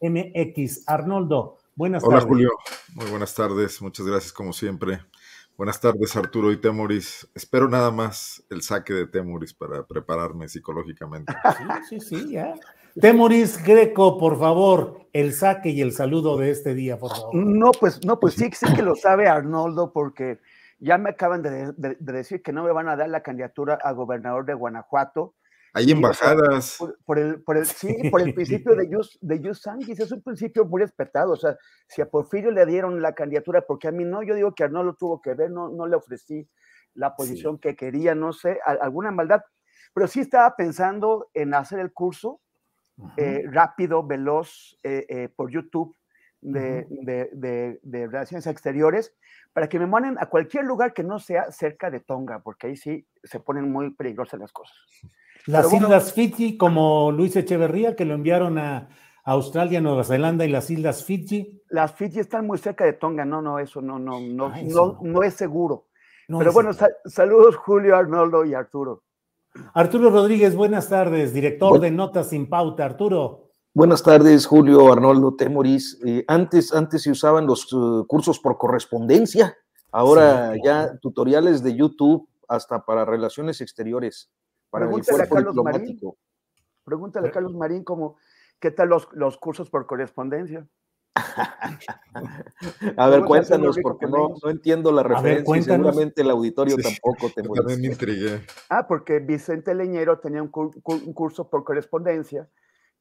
MX. Arnoldo, buenas Hola, tardes. Julio. Muy buenas tardes. Muchas gracias, como siempre. Buenas tardes, Arturo y Temoris. Espero nada más el saque de Temoris para prepararme psicológicamente. Sí, sí, sí, ya. Temoris Greco, por favor, el saque y el saludo de este día, por favor. No, pues, no, pues sí, sí que lo sabe Arnoldo, porque ya me acaban de, de- de decir que no me van a dar la candidatura a gobernador de Guanajuato. Hay embajadas. Por, por el, por el, sí, por el principio de Jus, de jus sanguis, es un principio muy respetado. O sea, si a Porfirio le dieron la candidatura, porque a mí no, yo digo que Arnoldo tuvo que ver, no, no le ofrecí la posición que quería, no sé, a- alguna maldad. Pero sí estaba pensando en hacer el curso eh, rápido, veloz, eh, eh, por YouTube de, de- de- de Relaciones Exteriores, para que me manden a cualquier lugar que no sea cerca de Tonga, porque ahí sí se ponen muy peligrosas las cosas. Las bueno. Islas Fiji, como Luis Echeverría, que lo enviaron a Australia, Nueva Zelanda y las Islas Fiji. Las Fiji están muy cerca de Tonga, no, no, eso no, no, no, Ah, eso no, no es seguro. No Pero es bueno, seguro. sa- saludos Julio, Arnoldo y Arturo. Arturo Rodríguez, buenas tardes, director de Notas sin Pauta. Arturo. Buenas tardes, Julio, Arnoldo, Temoris. Eh, antes, antes se usaban los uh, cursos por correspondencia, ahora Sí, ya tutoriales de YouTube hasta para relaciones exteriores, para el Pregúntale a cuerpo Carlos Marín. diplomático. Pregúntale a Carlos Marín cómo, qué tal los, los cursos por correspondencia. A ver, cuéntanos, porque no, no entiendo la ver, referencia y seguramente el auditorio Sí, tampoco, Temoris. también me intrigué. Ah, porque Vicente Leñero tenía un curso por correspondencia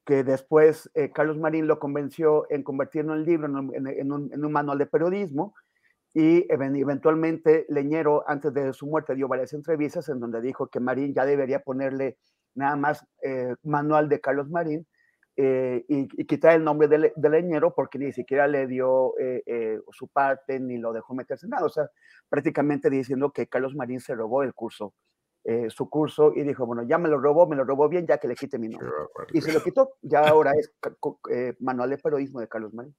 que después eh, Carlos Marín lo convenció en convertirlo en libro, en un, en- un- en un manual de periodismo, y even- eventualmente Leñero, antes de su muerte, dio varias entrevistas en donde dijo que Marín ya debería ponerle nada más eh, manual de Carlos Marín eh, y, y quitar el nombre de, de Leñero porque ni siquiera le dio eh, eh, su parte ni lo dejó meterse en nada. O sea, prácticamente diciendo que Carlos Marín se robó el curso eh, su curso y dijo, bueno, ya me lo robó, me lo robó bien, ya que le quite mi nombre. Y se lo quitó, ya ahora es eh, manual de periodismo de Carlos Marín.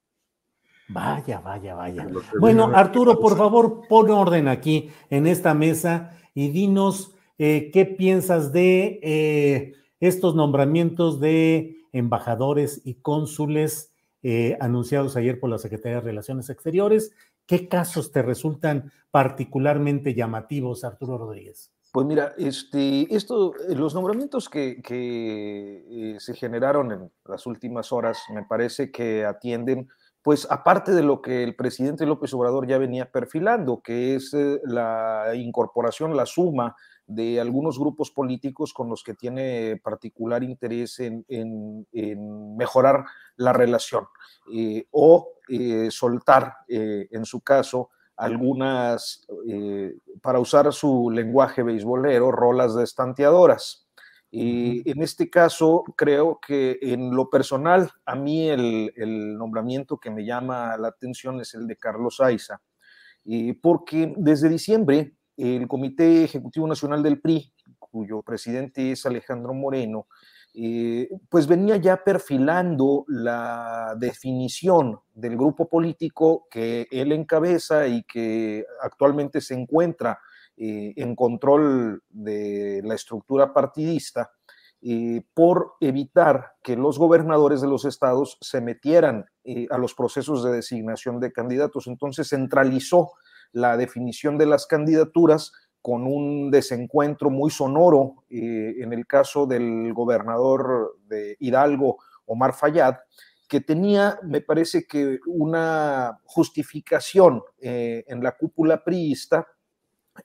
Vaya, vaya, vaya. Bueno, Arturo, por favor, pon orden aquí en esta mesa y dinos eh, qué piensas de eh, estos nombramientos de embajadores y cónsules eh, anunciados ayer por la Secretaría de Relaciones Exteriores. ¿Qué casos te resultan particularmente llamativos, Arturo Rodríguez? Pues mira, este, esto, eh, los nombramientos que, eh, se generaron en las últimas horas me parece que atienden, pues aparte de lo que el presidente López Obrador ya venía perfilando, que es eh, la incorporación, la suma de algunos grupos políticos con los que tiene particular interés en, mejorar la relación eh, o soltar, en su caso, algunas, eh, para usar su lenguaje beisbolero, rolas de estanteadoras. Y en este caso, creo que en lo personal, a mí el, el nombramiento que me llama la atención es el de Carlos Aiza, y porque desde diciembre el Comité Ejecutivo Nacional del PRI, cuyo presidente es Alejandro Moreno, eh, pues venía ya perfilando la definición del grupo político que él encabeza y que actualmente se encuentra eh, en control de la estructura partidista. eh, por evitar que los gobernadores de los estados se metieran a los procesos de designación de candidatos. Entonces centralizó la definición de las candidaturas con un desencuentro muy sonoro eh, en el caso del gobernador de Hidalgo, Omar Fayad, que tenía, me parece que, una justificación en la cúpula priista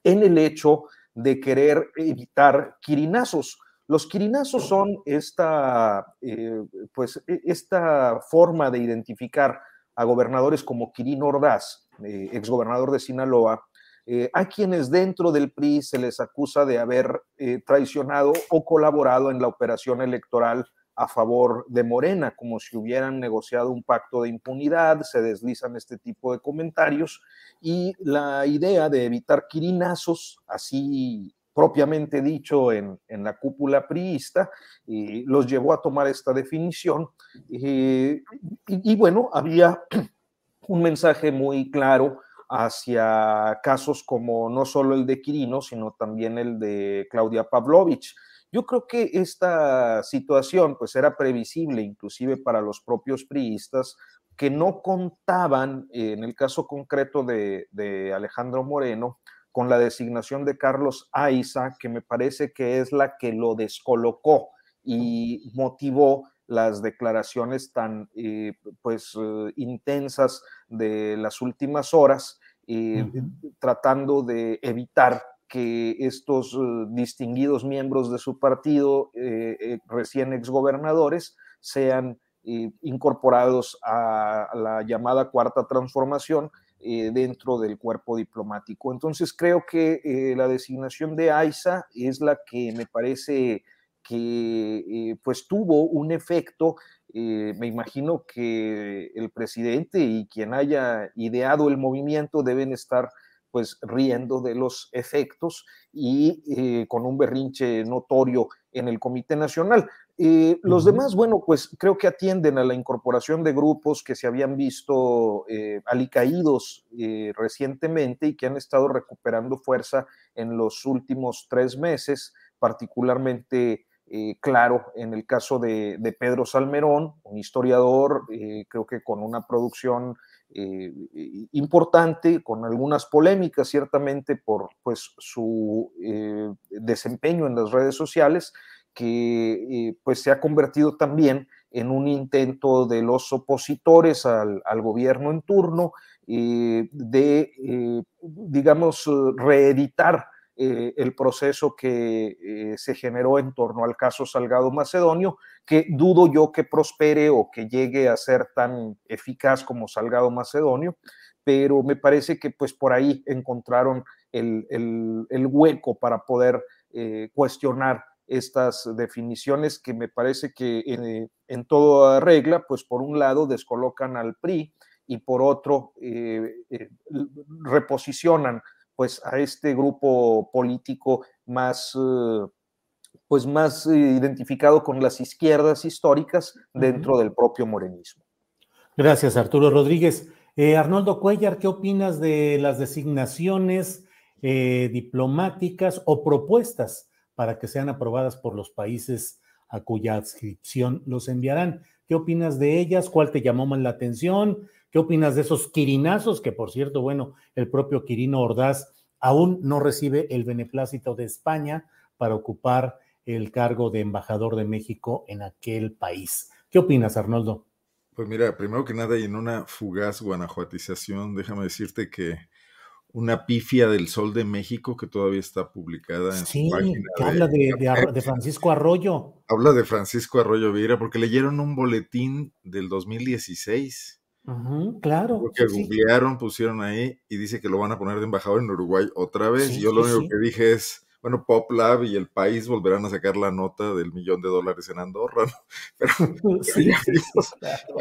en el hecho de querer evitar quirinazos. Los quirinazos son esta, eh, pues, e, esta forma de identificar a gobernadores como Quirino Ordaz, eh, exgobernador de Sinaloa, eh, a quienes dentro del PRI se les acusa de haber traicionado o colaborado en la operación electoral a favor de Morena, como si hubieran negociado un pacto de impunidad, se deslizan este tipo de comentarios y la idea de evitar quirinazos, así propiamente dicho en, la cúpula priista, los llevó a tomar esta definición. y bueno, había un mensaje muy claro hacia casos como no solo el de Quirino, sino también el de Claudia Pavlovich. Yo creo que esta situación pues era previsible inclusive para los propios priistas que no contaban, en el caso concreto de, Alejandro Moreno, con la designación de Carlos Aiza, que me parece que es la que lo descolocó y motivó las declaraciones tan eh, pues intensas de las últimas horas, eh, tratando de evitar que estos eh, distinguidos miembros de su partido, eh, recién exgobernadores, sean incorporados a la llamada cuarta transformación dentro del cuerpo diplomático. Entonces creo que la designación de AISA es la que me parece que pues tuvo un efecto, me imagino que el presidente y quien haya ideado el movimiento deben estar pues riendo de los efectos y eh, con un berrinche notorio en el Comité Nacional. Eh, los demás, bueno, pues creo que atienden a la incorporación de grupos que se habían visto eh, alicaídos recientemente y que han estado recuperando fuerza en los últimos tres meses, particularmente claro en el caso de, Pedro Salmerón, un historiador, creo que con una producción eh, importante, con algunas polémicas ciertamente por pues, su eh, desempeño en las redes sociales, que eh, pues, se ha convertido también en un intento de los opositores al gobierno en turno de, digamos, reeditar eh, el proceso que eh, se generó en torno al caso Salgado Macedonio, que dudo yo que prospere o que llegue a ser tan eficaz como Salgado Macedonio, pero me parece que pues por ahí encontraron el, hueco para poder eh, cuestionar estas definiciones que me parece que en, en, toda regla, pues por un lado descolocan al PRI y por otro reposicionan pues a este grupo político más, eh, pues más eh, identificado con las izquierdas históricas dentro del propio morenismo. Gracias, Arturo Rodríguez. Eh, Arnoldo Cuellar, ¿qué opinas de las designaciones diplomáticas o propuestas para que sean aprobadas por los países a cuya adscripción los enviarán? ¿Qué opinas de ellas? ¿Cuál te llamó más la atención? ¿Qué opinas de esos quirinazos? Que por cierto, bueno, el propio Quirino Ordaz aún no recibe el beneplácito de España para ocupar el cargo de embajador de México en aquel país. ¿Qué opinas, Arnoldo? Pues mira, primero que nada, y en una fugaz guanajuatización, déjame decirte que una pifia del Sol de México que todavía está publicada en sí, su página. Que habla de, Francisco Arroyo. Habla de Francisco Arroyo Vieira porque leyeron un boletín del 2016 claro. Porque googlearon, pusieron ahí y dice que lo van a poner de embajador en Uruguay otra vez. y yo lo único que dije es, bueno, Pop Lab y el país volverán a sacar la nota del millón de dólares en Andorra, Pero ya,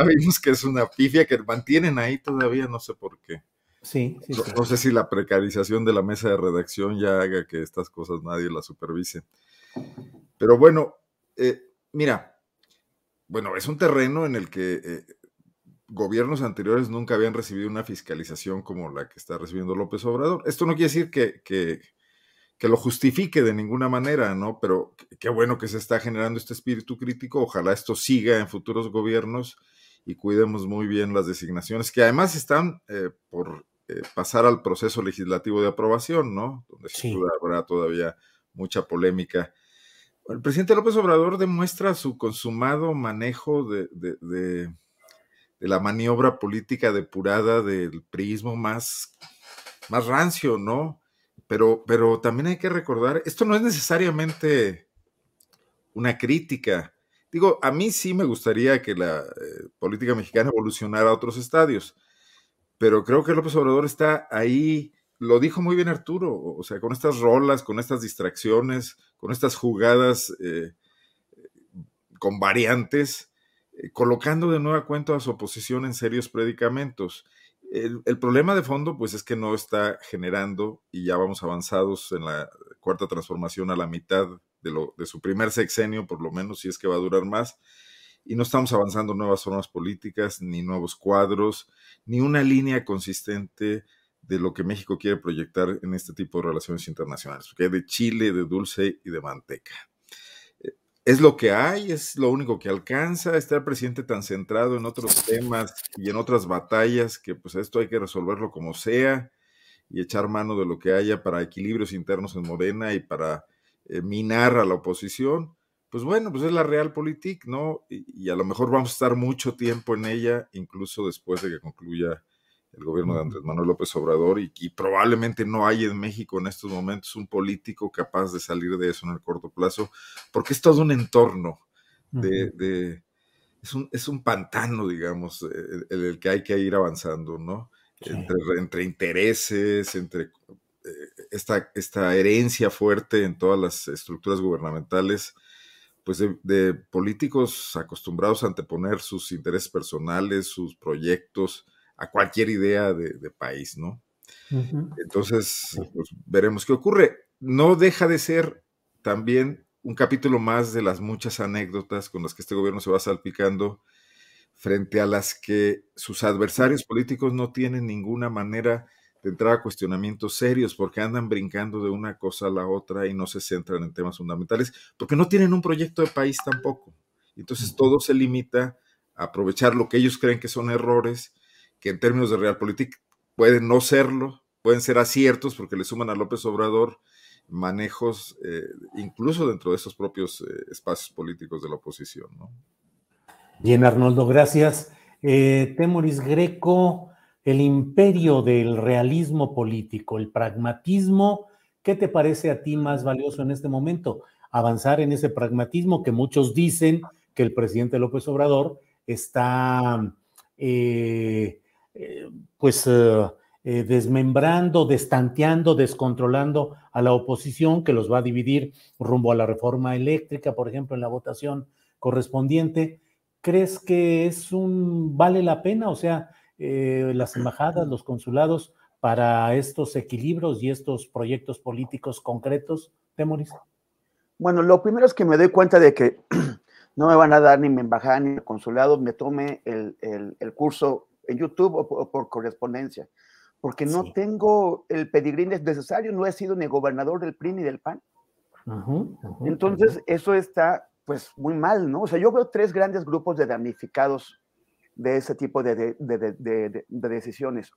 vimos, que es una pifia que mantienen ahí todavía, no sé por qué. Sí, no, sé si la precarización de la mesa de redacción ya haga que estas cosas nadie las supervise. Pero bueno, eh, mira, bueno, es un terreno en el que eh, gobiernos anteriores nunca habían recibido una fiscalización como la que está recibiendo López Obrador. Esto no quiere decir que, que, que lo justifique de ninguna manera, ¿no? Pero qué bueno que se está generando este espíritu crítico. Ojalá esto siga en futuros gobiernos y cuidemos muy bien las designaciones, que además están eh, por eh, pasar al proceso legislativo de aprobación, ¿no? Donde sí. habrá todavía mucha polémica. El presidente López Obrador demuestra su consumado manejo de, de, de, la maniobra política depurada del prismo más, más rancio, ¿no? Pero, pero también hay que recordar, esto no es necesariamente una crítica. Digo, a mí sí me gustaría que la eh, política mexicana evolucionara a otros estadios, pero creo que López Obrador está ahí lo dijo muy bien Arturo, o sea, con estas rolas, con estas distracciones, con estas jugadas eh, con variantes, colocando de nueva cuenta a su oposición en serios predicamentos. El, problema de fondo, pues, es que no está generando, y ya vamos avanzados en la cuarta transformación a la mitad de, su primer sexenio, por lo menos, si es que va a durar más, y no estamos avanzando nuevas formas políticas, ni nuevos cuadros, ni una línea consistente de lo que México quiere proyectar en este tipo de relaciones internacionales, hay de chile, de dulce y de manteca. Es lo que hay, es lo único que alcanza, está el presidente tan centrado en otros temas y en otras batallas que pues esto hay que resolverlo como sea y echar mano de lo que haya para equilibrios internos en Morena y para eh, minar a la oposición. Pues bueno, pues es la realpolitik, ¿no? Y, y a lo mejor vamos a estar mucho tiempo en ella, incluso después de que concluya el gobierno de Andrés Manuel López Obrador y, y, probablemente no hay en México en estos momentos un político capaz de salir de eso en el corto plazo, porque es todo un entorno de, de es, un, es un pantano, digamos, el, el, que hay que ir avanzando, ¿no? Sí. Entre, entre, intereses, entre eh, esta, esta herencia fuerte en todas las estructuras gubernamentales, pues de, de políticos acostumbrados a anteponer sus intereses personales, sus proyectos, a cualquier idea de, de país, ¿no? Uh -huh. Entonces, pues, veremos qué ocurre. No deja de ser también un capítulo más de las muchas anécdotas con las que este gobierno se va salpicando frente a las que sus adversarios políticos no tienen ninguna manera de entrar a cuestionamientos serios porque andan brincando de una cosa a la otra y no se centran en temas fundamentales porque no tienen un proyecto de país tampoco. Entonces todo se limita a aprovechar lo que ellos creen que son errores que en términos de realpolitik pueden no serlo, pueden ser aciertos porque le suman a López Obrador manejos eh, incluso dentro de esos propios eh, espacios políticos de la oposición. Bien, Arnoldo, gracias. Eh, Temoris Greco, el imperio del realismo político, el pragmatismo, ¿qué te parece a ti más valioso en este momento? Avanzar en ese pragmatismo que muchos dicen que el presidente López Obrador está eh, pues eh, eh, desmembrando, destanteando, descontrolando a la oposición que los va a dividir rumbo a la reforma eléctrica, por ejemplo, en la votación correspondiente. ¿Crees que es un vale la pena? O sea, eh, las embajadas, los consulados para estos equilibrios y estos proyectos políticos concretos, Temoris? Bueno, lo primero es que me doy cuenta de que no me van a dar ni mi embajada ni el consulado, me tome el, el curso en YouTube o por, o por correspondencia, porque no sí. tengo el pedigrí necesario, no he sido ni gobernador del PRI ni del PAN. Uh -huh, uh -huh, Entonces, uh -huh. eso está pues muy mal, ¿no? O sea, yo veo tres grandes grupos de damnificados de ese tipo de, de, de, de decisiones.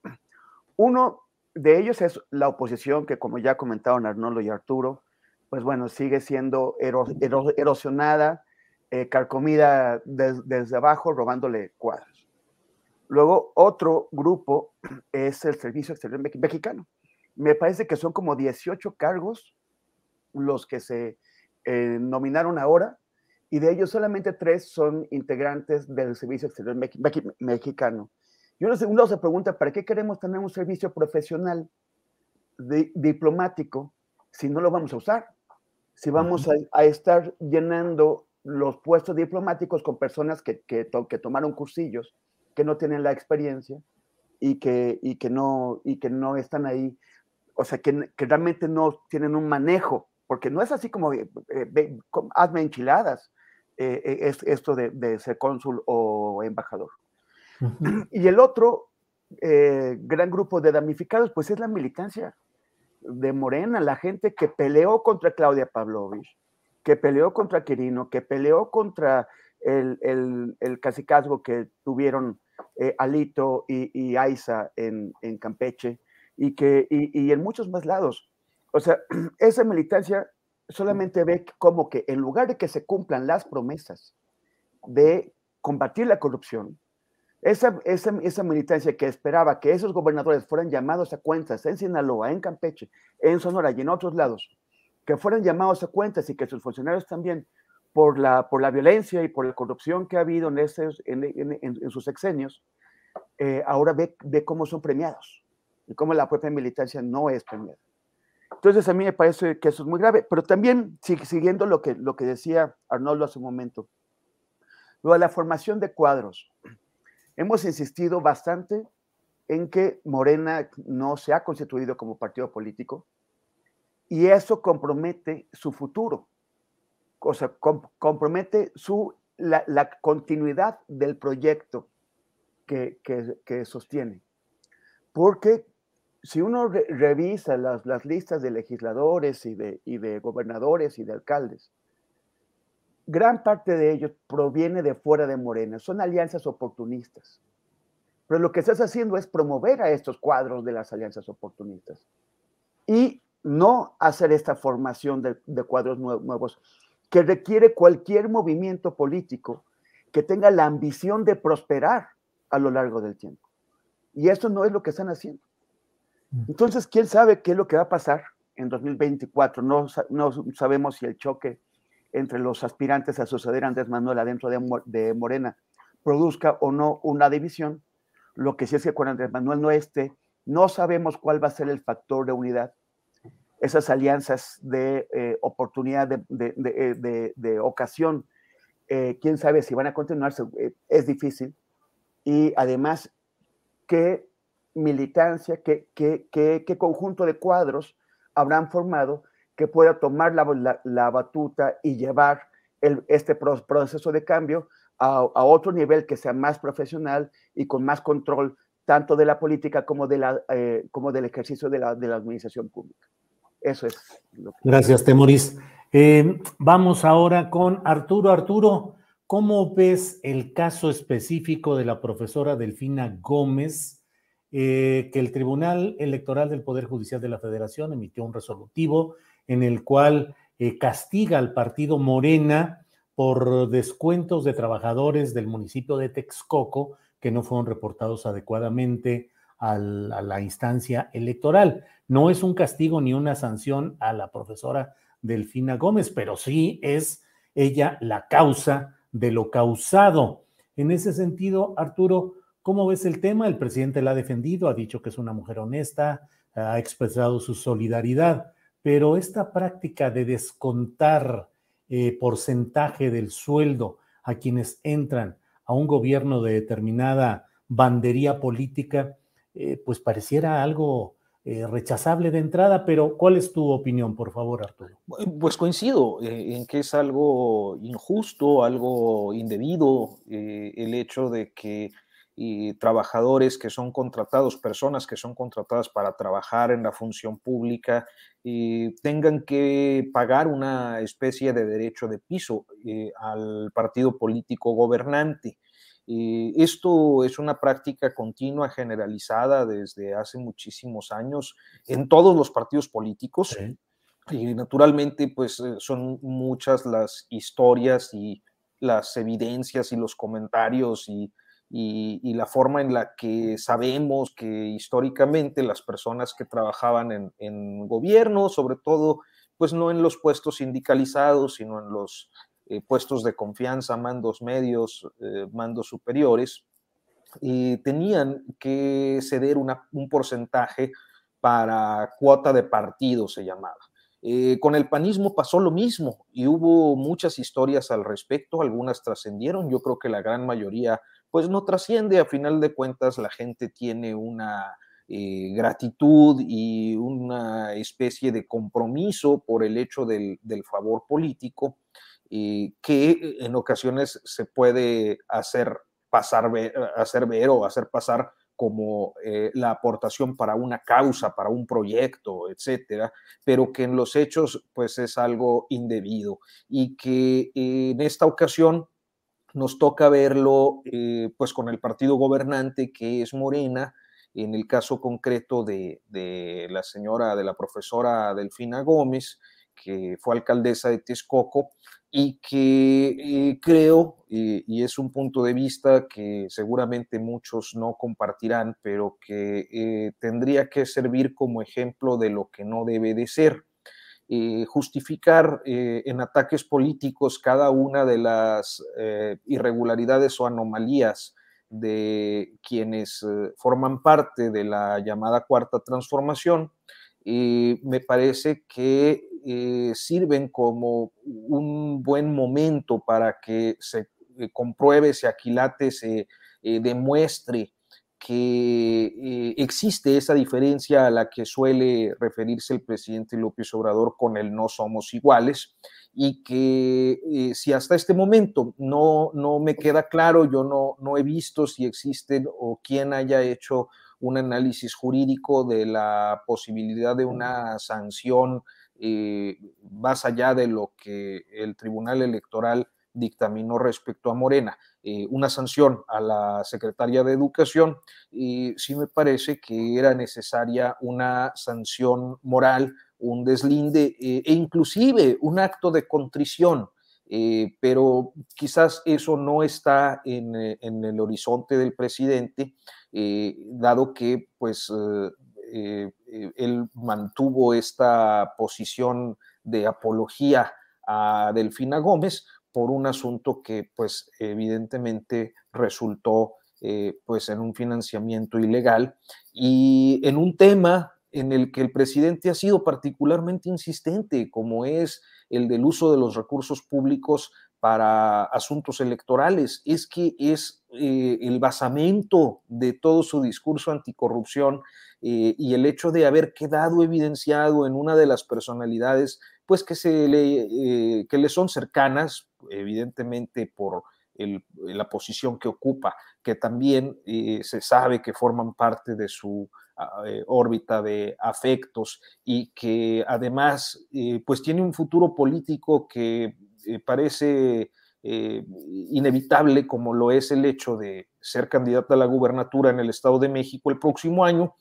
Uno de ellos es la oposición, que como ya comentaron Arnoldo y Arturo, pues bueno, sigue siendo ero, ero, erosionada, eh, carcomida des, desde abajo, robándole cuadros. Luego, otro grupo es el Servicio Exterior Mexicano. Me parece que son como 18 cargos los que se eh, nominaron ahora, y de ellos solamente tres son integrantes del Servicio Exterior Me Me Mexicano. Y uno, uno se pregunta, ¿para qué queremos tener un servicio profesional di diplomático si no lo vamos a usar? Si vamos a, a estar llenando los puestos diplomáticos con personas que, que, to que tomaron cursillos que no tienen la experiencia y que, y que, no, y que no están ahí, o sea, que, que realmente no tienen un manejo, porque no es así como, eh, eh, hazme enchiladas, eh, es esto de, de, ser cónsul o embajador. Uh -huh. Y el otro eh, gran grupo de damnificados, pues es la militancia. de Morena, la gente que peleó contra Claudia Pavlovich, que peleó contra Quirino, que peleó contra el, el, el cacicazgo que tuvieron eh, Alito y, y Aiza en, Campeche y, que, y en muchos más lados. O sea, esa militancia solamente ve como que en lugar de que se cumplan las promesas de combatir la corrupción, esa, esa, esa, militancia que esperaba que esos gobernadores fueran llamados a cuentas en Sinaloa, en Campeche, en Sonora y en otros lados, que fueran llamados a cuentas y que sus funcionarios también, por la, por la violencia y por la corrupción que ha habido en, esos, en, en, en sus exenios, eh, ahora ve, ve cómo son premiados y cómo la propia militancia no es premiada. Entonces a mí me parece que eso es muy grave, pero también siguiendo lo que, lo que decía Arnoldo hace un momento, lo de la formación de cuadros. Hemos insistido bastante en que Morena no se ha constituido como partido político y eso compromete su futuro, o sea, compromete su, la, la continuidad del proyecto que, que, que, sostiene. Porque si uno re revisa las, las, listas de legisladores y de, y de gobernadores y de alcaldes, gran parte de ellos proviene de fuera de Morena, son alianzas oportunistas. Pero lo que estás haciendo es promover a estos cuadros de las alianzas oportunistas y no hacer esta formación de, de cuadros nuevos que requiere cualquier movimiento político que tenga la ambición de prosperar a lo largo del tiempo. Y eso no es lo que están haciendo. Entonces, ¿quién sabe qué es lo que va a pasar en 2024? No, no sabemos si el choque entre los aspirantes a suceder a Andrés Manuel adentro de, de, Morena produzca o no una división. Lo que sí es que con Andrés Manuel no esté, no sabemos cuál va a ser el factor de unidad. Esas alianzas de eh, oportunidad, de, de, de, de ocasión, eh, quién sabe si van a continuarse, eh, es difícil. Y además, qué militancia, qué, qué, qué, qué conjunto de cuadros habrán formado que pueda tomar la, la, la batuta y llevar el, este proceso de cambio a, a, otro nivel que sea más profesional y con más control tanto de la política como, de la, eh, como del ejercicio de la, de la, administración pública. Eso es. Lo que... Gracias, Temoris. Eh, vamos ahora con Arturo. Arturo, ¿cómo ves el caso específico de la profesora Delfina Gómez? Eh, que el Tribunal Electoral del Poder Judicial de la Federación emitió un resolutivo en el cual eh, castiga al partido Morena por descuentos de trabajadores del municipio de Texcoco que no fueron reportados adecuadamente a la instancia electoral. No es un castigo ni una sanción a la profesora Delfina Gómez, pero sí es ella la causa de lo causado. En ese sentido, Arturo, ¿cómo ves el tema? El presidente la ha defendido, ha dicho que es una mujer honesta, ha expresado su solidaridad pero esta práctica de descontar eh, porcentaje del sueldo a quienes entran a un gobierno de determinada bandería política, eh, pues pareciera algo eh, rechazable de entrada, pero ¿cuál es tu opinión, por favor, Arturo? Pues coincido en que es algo injusto, algo indebido, el hecho de que trabajadores que son contratados, personas que son contratadas para trabajar en la función pública, tengan que pagar una especie de derecho de piso eh, al partido político gobernante. Y esto es una práctica continua, generalizada desde hace muchísimos años en todos los partidos políticos. Sí. Y naturalmente, pues eh, son muchas las historias y las evidencias y los comentarios y y, y, la forma en la que sabemos que históricamente las personas que trabajaban en, en, gobierno, sobre todo, pues no en los puestos sindicalizados, sino en los eh, puestos de confianza, mandos medios, eh, mandos superiores, y tenían que ceder una, un porcentaje para cuota de partido, se llamaba. Eh, con el panismo pasó lo mismo y hubo muchas historias al respecto, algunas trascendieron, yo creo que la gran mayoría pues no trasciende, a final de cuentas la gente tiene una eh, gratitud y una especie de compromiso por el hecho del, favor político eh, que en ocasiones se puede hacer pasar, ver, hacer ver o hacer pasar como eh, la aportación para una causa, para un proyecto, etcétera, pero que en los hechos pues es algo indebido y que en esta ocasión nos toca verlo pues con el partido gobernante que es Morena, en el caso concreto de, la señora, de la profesora Delfina Gómez, que fue alcaldesa de Texcoco y que eh, creo, y es un punto de vista que seguramente muchos no compartirán, pero que eh, tendría que servir como ejemplo de lo que no debe de ser. Eh, justificar en ataques políticos cada una de las irregularidades o anomalías de quienes forman parte de la llamada cuarta transformación, me parece que eh, sirven como un buen momento para que se eh, compruebe, se aquilate, se eh, demuestre que existe esa diferencia a la que suele referirse el presidente López Obrador con el no somos iguales y que si hasta este momento no, no me queda claro, yo no, no he visto si existen o quién haya hecho un análisis jurídico de la posibilidad de una sanción eh, más allá de lo que el Tribunal Electoral dictaminó respecto a Morena, eh, una sanción a la secretaria de Educación, sí me parece que era necesaria una sanción moral, un deslinde eh, e inclusive un acto de contrición. pero quizás eso no está en, en el horizonte del presidente, dado que pues eh, eh, él mantuvo esta posición de apología a Delfina Gómez por un asunto que pues evidentemente resultó eh, pues en un financiamiento ilegal y en un tema en el que el presidente ha sido particularmente insistente, como es el del uso de los recursos públicos para asuntos electorales. Es que es el basamento de todo su discurso anticorrupción eh, y el hecho de haber quedado evidenciado en una de las personalidades, pues que, se le, eh, que le son cercanas, evidentemente por la posición que ocupa, que también eh, se sabe que forman parte de su ah, órbita de afectos y que además pues tiene un futuro político que parece inevitable como lo es el hecho de ser candidata a la gubernatura en el Estado de México el próximo año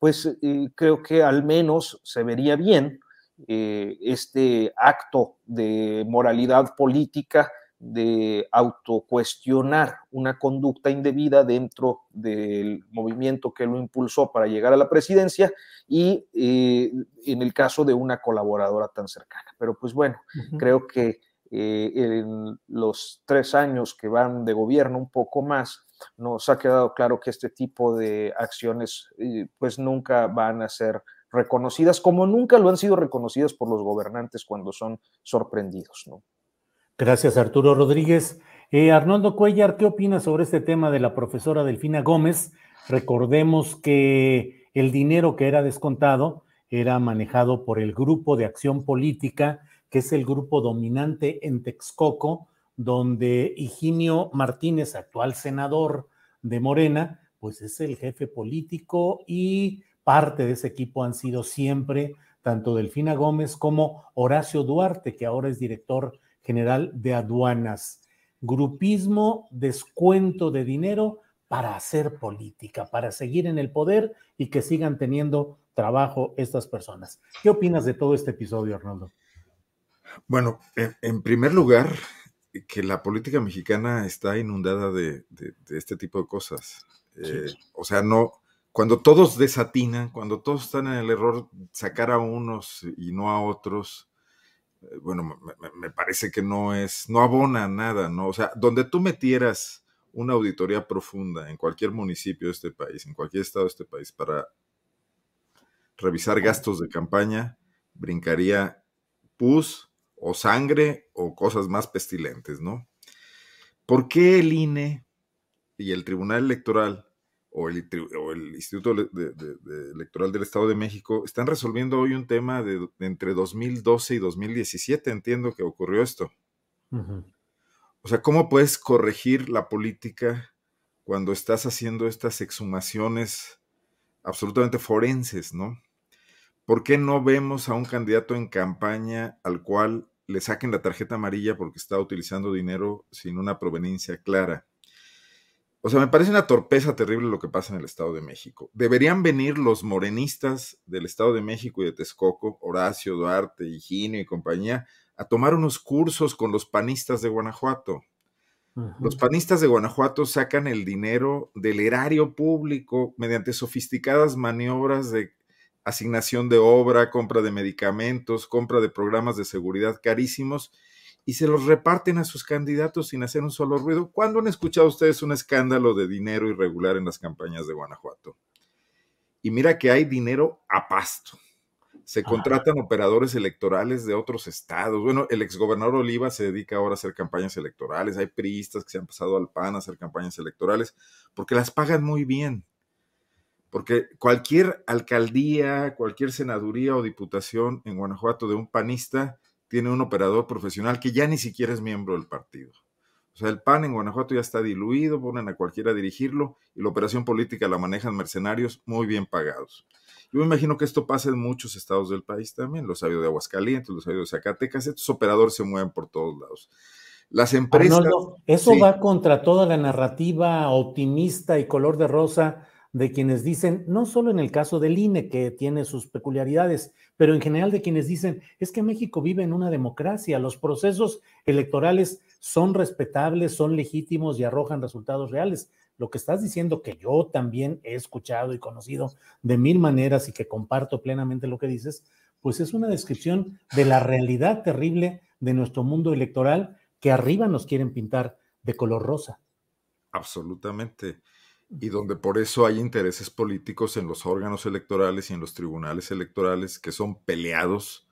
pues eh, creo que al menos se vería bien eh, este acto de moralidad política de autocuestionar una conducta indebida dentro del movimiento que lo impulsó para llegar a la presidencia y eh, en el caso de una colaboradora tan cercana. Pero pues bueno, creo que en los tres años que van de gobierno, un poco más, nos ha quedado claro que este tipo de acciones eh, pues nunca van a ser reconocidas como nunca lo han sido reconocidas por los gobernantes cuando son sorprendidos. ¿no? Gracias, Arturo Rodríguez. Eh, Arnoldo Cuellar, ¿qué opinas sobre este tema de la profesora Delfina Gómez? Recordemos que el dinero que era descontado era manejado por el Grupo de Acción Política, que es el grupo dominante en Texcoco, donde Higinio Martínez, actual senador de Morena, pues es el jefe político y parte de ese equipo han sido siempre tanto Delfina Gómez como Horacio Duarte, que ahora es director general de aduanas. Grupismo, descuento de dinero para hacer política, para seguir en el poder y que sigan teniendo trabajo estas personas. ¿Qué opinas de todo este episodio, Arnoldo? Bueno, en primer lugar, que la política mexicana está inundada de, este tipo de cosas. Eh, o sea, no, cuando todos desatinan, cuando todos están en el error, sacar a unos y no a otros, eh, bueno, me, parece que no es, no abona nada, ¿no? O sea, donde tú metieras una auditoría profunda en cualquier municipio de este país, en cualquier estado de este país, para revisar gastos de campaña, brincaría PUS, o sangre o cosas más pestilentes, ¿no? ¿Por qué el INE y el Tribunal Electoral o el, Instituto Electoral del Estado de México están resolviendo hoy un tema de, entre 2012 y 2017? Entiendo que ocurrió esto. O sea, ¿cómo puedes corregir la política cuando estás haciendo estas exhumaciones absolutamente forenses, ¿no? ¿Por qué no vemos a un candidato en campaña al cual le saquen la tarjeta amarilla porque está utilizando dinero sin una proveniencia clara? O sea, me parece una torpeza terrible lo que pasa en el Estado de México. Deberían venir los morenistas del Estado de México y de Texcoco, Horacio, Duarte, Higinio y compañía, a tomar unos cursos con los panistas de Guanajuato. Los panistas de Guanajuato sacan el dinero del erario público mediante sofisticadas maniobras de asignación de obra, compra de medicamentos, compra de programas de seguridad carísimos y se los reparten a sus candidatos sin hacer un solo ruido. ¿Cuándo han escuchado ustedes un escándalo de dinero irregular en las campañas de Guanajuato? Y mira que hay dinero a pasto se contratan operadores electorales de otros estados. Bueno, el exgobernador Oliva se dedica ahora a hacer campañas electorales. Hay priistas que se han pasado al PAN a hacer campañas electorales porque las pagan muy bien. Porque cualquier alcaldía, cualquier senaduría o diputación en Guanajuato de un panista tiene un operador profesional que ya ni siquiera es miembro del partido. O sea, el PAN en Guanajuato ya está diluido, ponen a cualquiera a dirigirlo y la operación política la manejan mercenarios muy bien pagados. Yo me imagino que esto pasa en muchos estados del país también, los sabios de Aguascalientes, los sabios de Zacatecas, estos operadores se mueven por todos lados. Las empresas... eso va contra toda la narrativa optimista y color de rosa de quienes dicen, no solo en el caso del INE, que tiene sus peculiaridades, pero en general de quienes dicen, es que México vive en una democracia, los procesos electorales son respetables, son legítimos y arrojan resultados reales lo que estás diciendo, que yo también he escuchado y conocido de mil maneras y que comparto plenamente lo que dices, pues es una descripción de la realidad terrible de nuestro mundo electoral que arriba nos quieren pintar de color rosa. Absolutamente. Y donde por eso hay intereses políticos en los órganos electorales y en los tribunales electorales que son peleados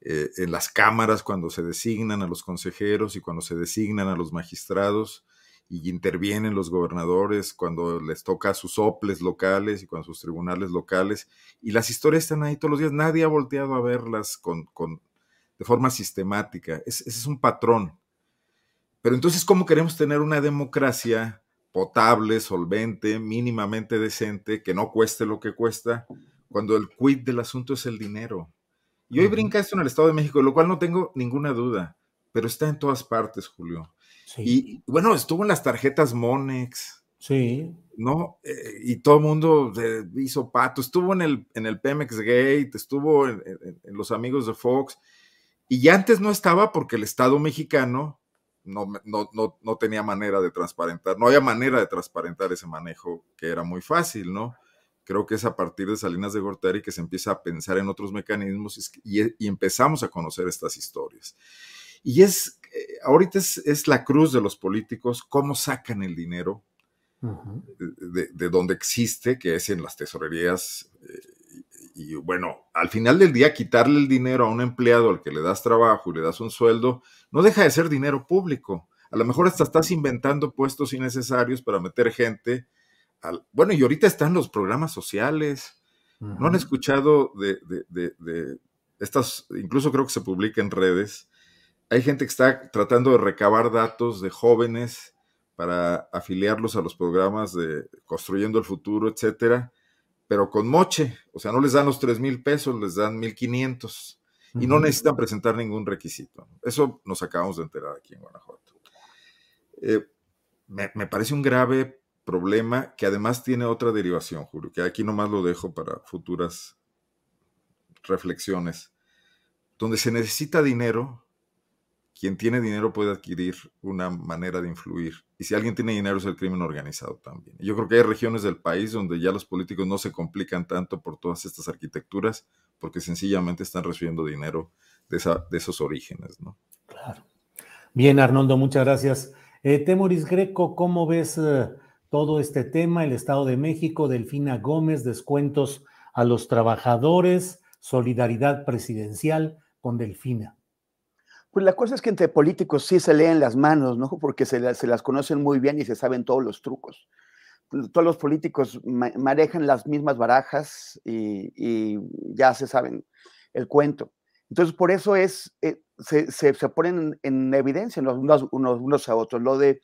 eh, en las cámaras cuando se designan a los consejeros y cuando se designan a los magistrados y intervienen los gobernadores cuando les toca a sus soples locales y con sus tribunales locales. Y las historias están ahí todos los días. Nadie ha volteado a verlas con, con de forma sistemática. ese es un patrón. Pero entonces, ¿cómo queremos tener una democracia potable, solvente, mínimamente decente, que no cueste lo que cuesta, cuando el quid del asunto es el dinero? Y hoy brinca esto en el Estado de México, lo cual no tengo ninguna duda, pero está en todas partes, Julio. Y bueno, estuvo en las tarjetas Monex. Sí. ¿No? Eh, y todo el mundo hizo pato. Estuvo en el, en el Pemex Gate, estuvo en, los amigos de Fox. Y ya antes no estaba porque el Estado mexicano no, no, no, tenía manera de transparentar, no había manera de transparentar ese manejo que era muy fácil, ¿no? Creo que es a partir de Salinas de Gortari que se empieza a pensar en otros mecanismos y, y empezamos a conocer estas historias. Y es, eh, ahorita es, la cruz de los políticos, cómo sacan el dinero de, donde existe, que es en las tesorerías. Eh, y, bueno, al final del día, quitarle el dinero a un empleado al que le das trabajo y le das un sueldo, no deja de ser dinero público. A lo mejor hasta estás inventando puestos innecesarios para meter gente. Al, bueno, y ahorita están los programas sociales. ¿No han escuchado de, de, estas, incluso creo que se publica en redes, hay gente que está tratando de recabar datos de jóvenes para afiliarlos a los programas de Construyendo el Futuro, etcétera, pero con moche, o sea, no les dan los 3 mil pesos, les dan 1.500 y no necesitan presentar ningún requisito. Eso nos acabamos de enterar aquí en Guanajuato. Eh, me, me, parece un grave problema que además tiene otra derivación, Julio, que aquí nomás lo dejo para futuras reflexiones. Donde se necesita dinero, quien tiene dinero puede adquirir una manera de influir. Y si alguien tiene dinero es el crimen organizado también. Yo creo que hay regiones del país donde ya los políticos no se complican tanto por todas estas arquitecturas porque sencillamente están recibiendo dinero de, esos orígenes, ¿no? Claro. Bien, Arnoldo, muchas gracias. Eh, Temoris Greco, ¿cómo ves eh, todo este tema? El Estado de México, Delfina Gómez, descuentos a los trabajadores, solidaridad presidencial con Delfina. Pues la cosa es que entre políticos sí se leen las manos, ¿no? Porque se, las conocen muy bien y se saben todos los trucos. Todos los políticos manejan las mismas barajas y, ya se saben el cuento. Entonces, por eso es, eh, se, ponen en evidencia unos, unos, a otros. Lo de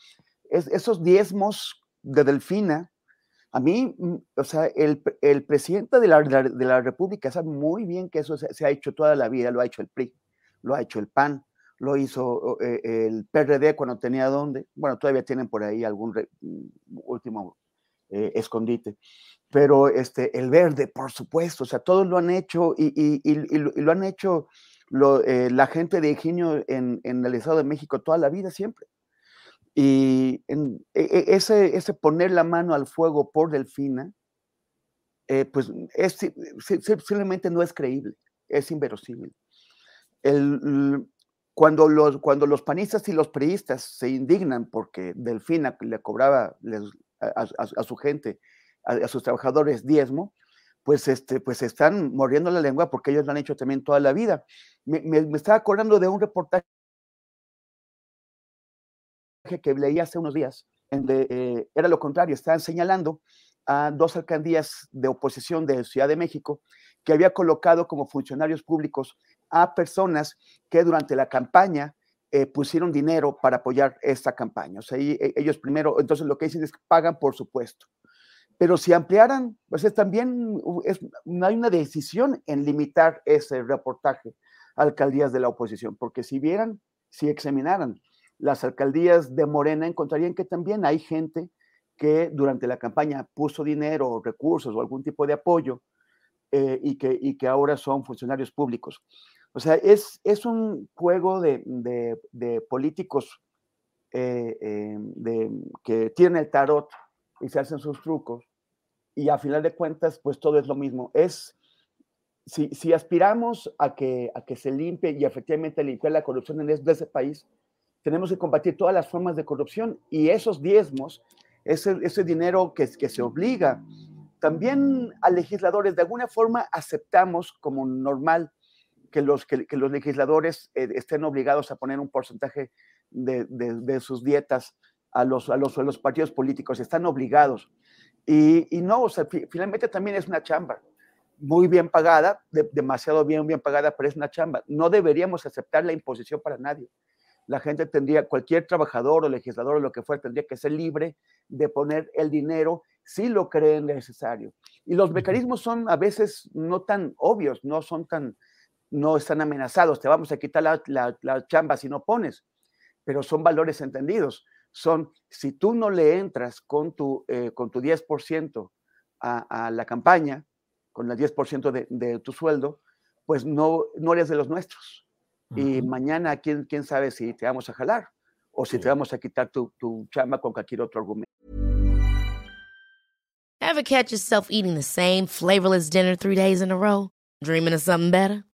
esos diezmos de Delfina, a mí, mm, o sea, el, el presidente de la, de la, República sabe muy bien que eso se, ha hecho toda la vida, lo ha hecho el PRI, lo ha hecho el PAN, lo hizo eh, el PRD cuando tenía dónde, bueno, todavía tienen por ahí algún mm, último eh, escondite, pero este, el verde, por supuesto, o sea, todos lo han hecho y, y, y, lo han hecho eh, la gente de Ingenio en, en, el Estado de México toda la vida siempre. Y e, e, ese, ese poner la mano al fuego por Delfina, pues es, simplemente no es creíble, es inverosímil. El, cuando, los, cuando los panistas y los priistas se indignan porque Delfina le cobraba a, su gente, a, sus trabajadores diezmo, pues, este, pues están mordiendo la lengua porque ellos lo han hecho también toda la vida. Me, me estaba acordando de un reportaje que leí hace unos días, eh, era lo contrario, estaban señalando a dos alcaldías de oposición de Ciudad de México que había colocado como funcionarios públicos a personas que durante la campaña eh, pusieron dinero para apoyar esta campaña. O sea, e, ellos primero, entonces lo que dicen es que pagan por supuesto. Pero si ampliaran, pues es también hay una decisión en limitar ese reportaje a alcaldías de la oposición, porque si vieran, si examinaran las alcaldías de Morena encontrarían que también hay gente que durante la campaña puso dinero o recursos o algún tipo de apoyo eh, y, que, y que ahora son funcionarios públicos. O sea, es, es un juego de, de, políticos eh, eh, que tienen el tarot y se hacen sus trucos y a final de cuentas, pues todo es lo mismo. Es, si, si aspiramos a que, a que se limpie y efectivamente limpiar la corrupción en ese país, tenemos que combatir todas las formas de corrupción y esos diezmos, ese, ese dinero que, que se obliga, también a legisladores de alguna forma aceptamos como normal que los, que, los legisladores eh, estén obligados a poner un porcentaje de, de, sus dietas a los, a, los, a los partidos políticos, están obligados. Y, y no, o sea, finalmente también es una chamba muy bien pagada, demasiado bien, bien pagada, pero es una chamba. No deberíamos aceptar la imposición para nadie la gente tendría, cualquier trabajador o legislador o lo que fuera, tendría que ser libre de poner el dinero si lo creen necesario. Y los mecanismos son a veces no tan obvios, no son tan, no están amenazados, te vamos a quitar la, chamba si no pones, pero son valores entendidos. Son, si tú no le entras con tu, eh, con tu 10% a, a, la campaña, con el 10% de, de tu sueldo, pues no, no eres de los nuestros y mañana, ¿quién, quién sabe si te vamos a jalar o si te vamos a quitar tu, tu chamba con cualquier otro argumento. Ever catch yourself eating the same flavorless dinner three days in a row? Dreaming of something better?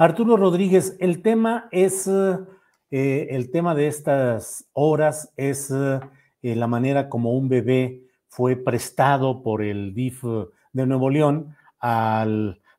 Arturo Rodríguez, el tema es, eh, el tema de estas horas es eh, la manera como un bebé fue prestado por el DIF de Nuevo León a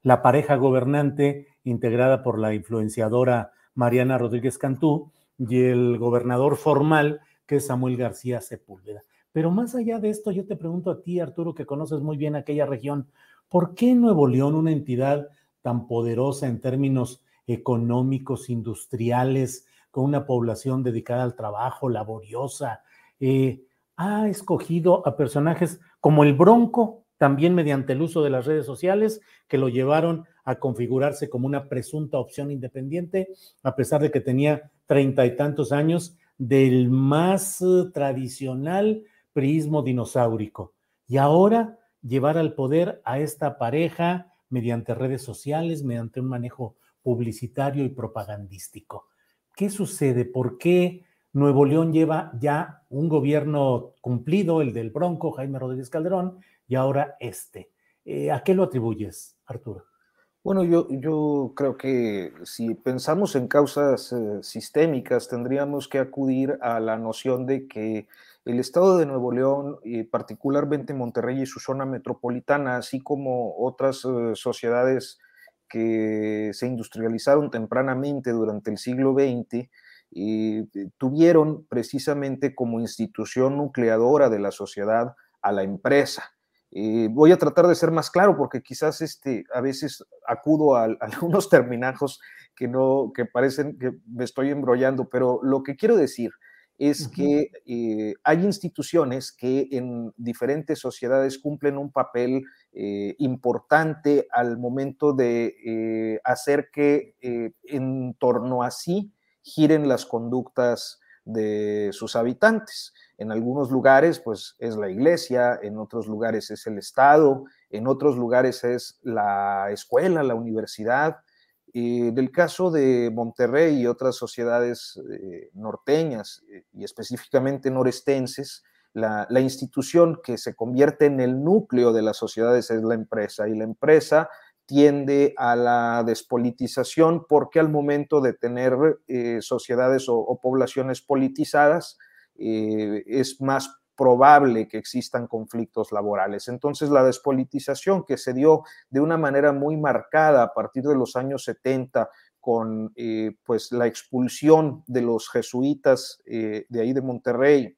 la pareja gobernante integrada por la influenciadora Mariana Rodríguez Cantú y el gobernador formal que es Samuel García Sepúlveda. Pero más allá de esto, yo te pregunto a ti, Arturo, que conoces muy bien aquella región, ¿por qué Nuevo León, una entidad tan poderosa en términos económicos, industriales, con una población dedicada al trabajo, laboriosa. Eh, ha escogido a personajes como el Bronco, también mediante el uso de las redes sociales, que lo llevaron a configurarse como una presunta opción independiente, a pesar de que tenía treinta y tantos años, del más eh, tradicional priismo dinosaurico. Y ahora llevar al poder a esta pareja mediante redes sociales, mediante un manejo publicitario y propagandístico. ¿Qué sucede? ¿Por qué Nuevo León lleva ya un gobierno cumplido, el del Bronco, Jaime Rodríguez Calderón, y ahora este? Eh, ¿A qué lo atribuyes, Arturo? Bueno, yo, creo que si pensamos en causas eh, sistémicas, tendríamos que acudir a la noción de que el estado de Nuevo León, y particularmente Monterrey y su zona metropolitana, así como otras eh, sociedades que se industrializaron tempranamente durante el siglo XX, eh, tuvieron precisamente como institución nucleadora de la sociedad a la empresa. Eh, voy a tratar de ser más claro porque quizás este, a veces acudo a, a, algunos terminajos que, no, que parecen que me estoy embrollando, pero lo que quiero decir es uh -huh. que eh, hay instituciones que en diferentes sociedades cumplen un papel eh, importante al momento de eh, hacer que en torno a sí giren las conductas de sus habitantes. En algunos lugares, pues es la iglesia, en otros lugares es el Estado, en otros lugares es la escuela, la universidad, del caso de Monterrey y otras sociedades eh, norteñas eh, y específicamente norestenses, la, institución que se convierte en el núcleo de las sociedades es la empresa y la empresa tiende a la despolitización porque al momento de tener eh, sociedades o, poblaciones politizadas es más probable que existan conflictos laborales. Entonces, la despolitización que se dio de una manera muy marcada a partir de los años 70 con eh, pues, la expulsión de los jesuitas eh, de ahí de Monterrey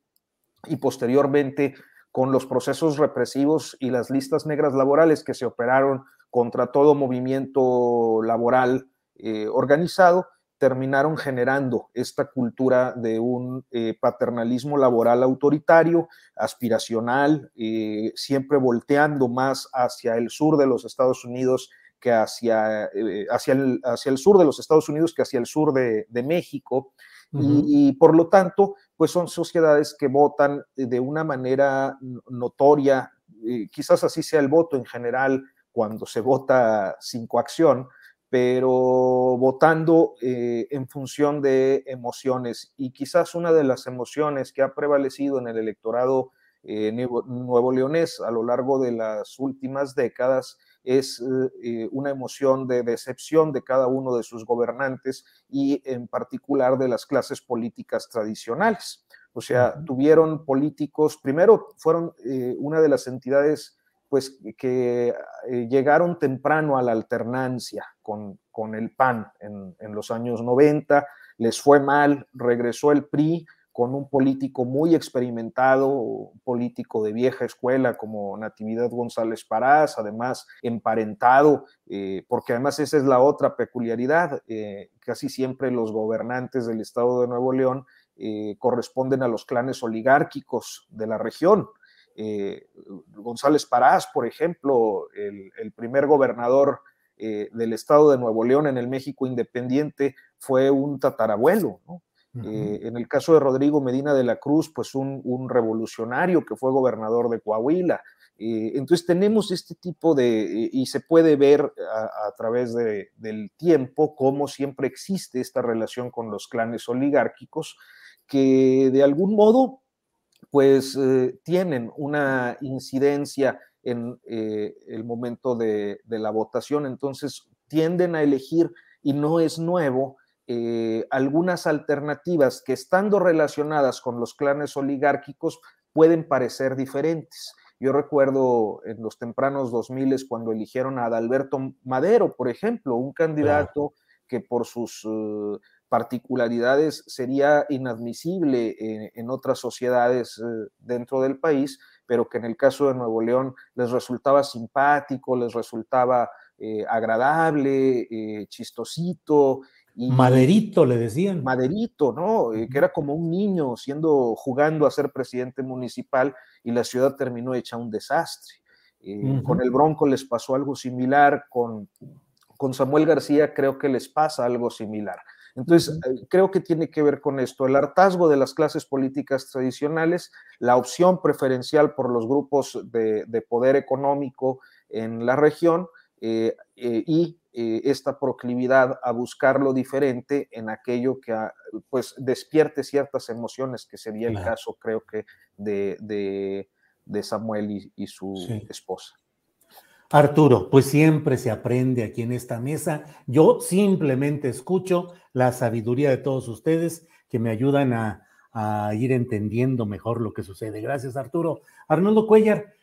y posteriormente con los procesos represivos y las listas negras laborales que se operaron contra todo movimiento laboral eh, organizado, terminaron generando esta cultura de un eh, paternalismo laboral autoritario, aspiracional, eh, siempre volteando más hacia el sur de los Estados Unidos que hacia, eh, hacia, el, hacia el sur de los Estados Unidos que hacia el sur de, de México. Uh -huh. y, y, por lo tanto, pues son sociedades que votan de una manera notoria, quizás así sea el voto en general cuando se vota sin coacción, pero votando eh, en función de emociones. Y quizás una de las emociones que ha prevalecido en el electorado eh, nuevo, nuevo, leonés a lo largo de las últimas décadas es eh, una emoción de decepción de cada uno de sus gobernantes y en particular de las clases políticas tradicionales. O sea, tuvieron políticos, primero fueron eh, una de las entidades pues que eh, llegaron temprano a la alternancia con, con el PAN en, en, los años 90, les fue mal, regresó el PRI con un político muy experimentado, político de vieja escuela como Natividad González Parás, además emparentado, eh, porque además esa es la otra peculiaridad, eh, casi siempre los gobernantes del estado de Nuevo León corresponden a los clanes oligárquicos de la región, eh, González Parás, por ejemplo, el, el primer gobernador eh, del estado de Nuevo León en el México independiente, fue un tatarabuelo. ¿no? Uh -huh. eh, en el caso de Rodrigo Medina de la Cruz, pues un, un revolucionario que fue gobernador de Coahuila. Entonces tenemos este tipo de, y se puede ver a, a través de, del tiempo cómo siempre existe esta relación con los clanes oligárquicos que de algún modo pues eh, tienen una incidencia en eh, el momento de, de, la votación, entonces tienden a elegir, y no es nuevo, eh, algunas alternativas que estando relacionadas con los clanes oligárquicos pueden parecer diferentes. Yo recuerdo en los tempranos 2000 cuando eligieron a Adalberto Madero, por ejemplo, un candidato que por sus particularidades sería inadmisible en, en otras sociedades uh, dentro del país, pero que en el caso de Nuevo León les resultaba simpático, les resultaba eh, agradable, eh, chistosito. Y, Maderito le decían. Maderito, ¿no? Eh, que era como un niño siendo, jugando a ser presidente municipal y la ciudad terminó hecha un desastre. Uh -huh. Con el Bronco les pasó algo similar, con, con Samuel García creo que les pasa algo similar. Entonces, eh, creo que tiene que ver con esto, el hartazgo de las clases políticas tradicionales, la opción preferencial por los grupos de, poder económico en la región eh, eh, y esta proclividad a buscar lo diferente en aquello que ah, pues despierte ciertas emociones, que sería el caso, creo que, de, Samuel y, su esposa. Arturo, pues siempre se aprende aquí en esta mesa. Yo simplemente escucho la sabiduría de todos ustedes que me ayudan a, ir entendiendo mejor lo que sucede. Gracias, Arturo. Arnoldo Cuellar,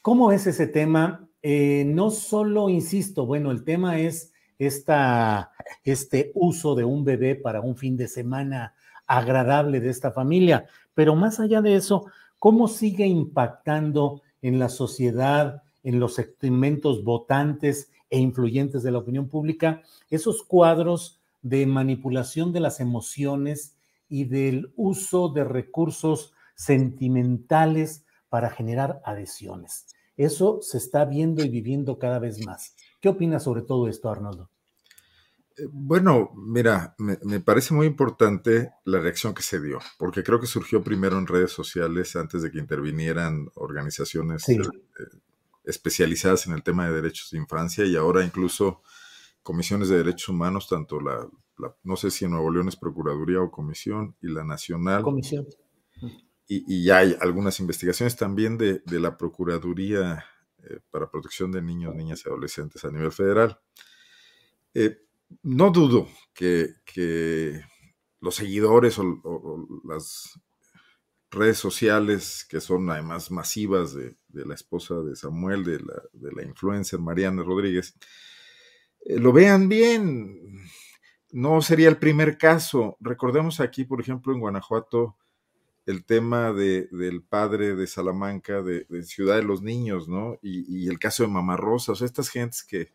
¿cómo es ese tema? Eh, no solo, insisto, bueno, el tema es esta, este uso de un bebé para un fin de semana agradable de esta familia, pero más allá de eso, ¿cómo sigue impactando en la sociedad? En los segmentos votantes e influyentes de la opinión pública, esos cuadros de manipulación de las emociones y del uso de recursos sentimentales para generar adhesiones. Eso se está viendo y viviendo cada vez más. ¿Qué opinas sobre todo esto, Arnoldo? Eh, bueno, mira, me, parece muy importante la reacción que se dio, porque creo que surgió primero en redes sociales antes de que intervinieran organizaciones eh, especializadas en el tema de derechos de infancia y ahora incluso comisiones de derechos humanos, tanto la, no sé si en Nuevo León es Procuraduría o Comisión, y la Nacional. Comisión. Y, ya hay algunas investigaciones también de, la Procuraduría eh, para Protección de Niños, Niñas y Adolescentes a nivel federal. Eh, no dudo que, los seguidores o las redes sociales que son además masivas de, la esposa de Samuel, de la, influencer Mariana Rodríguez, eh, lo vean bien. No sería el primer caso. Recordemos aquí, por ejemplo, en Guanajuato, el tema de, del padre de Salamanca, de, Ciudad de los Niños, ¿no? Y, y el caso de Mamá Rosa, o sea, estas gentes que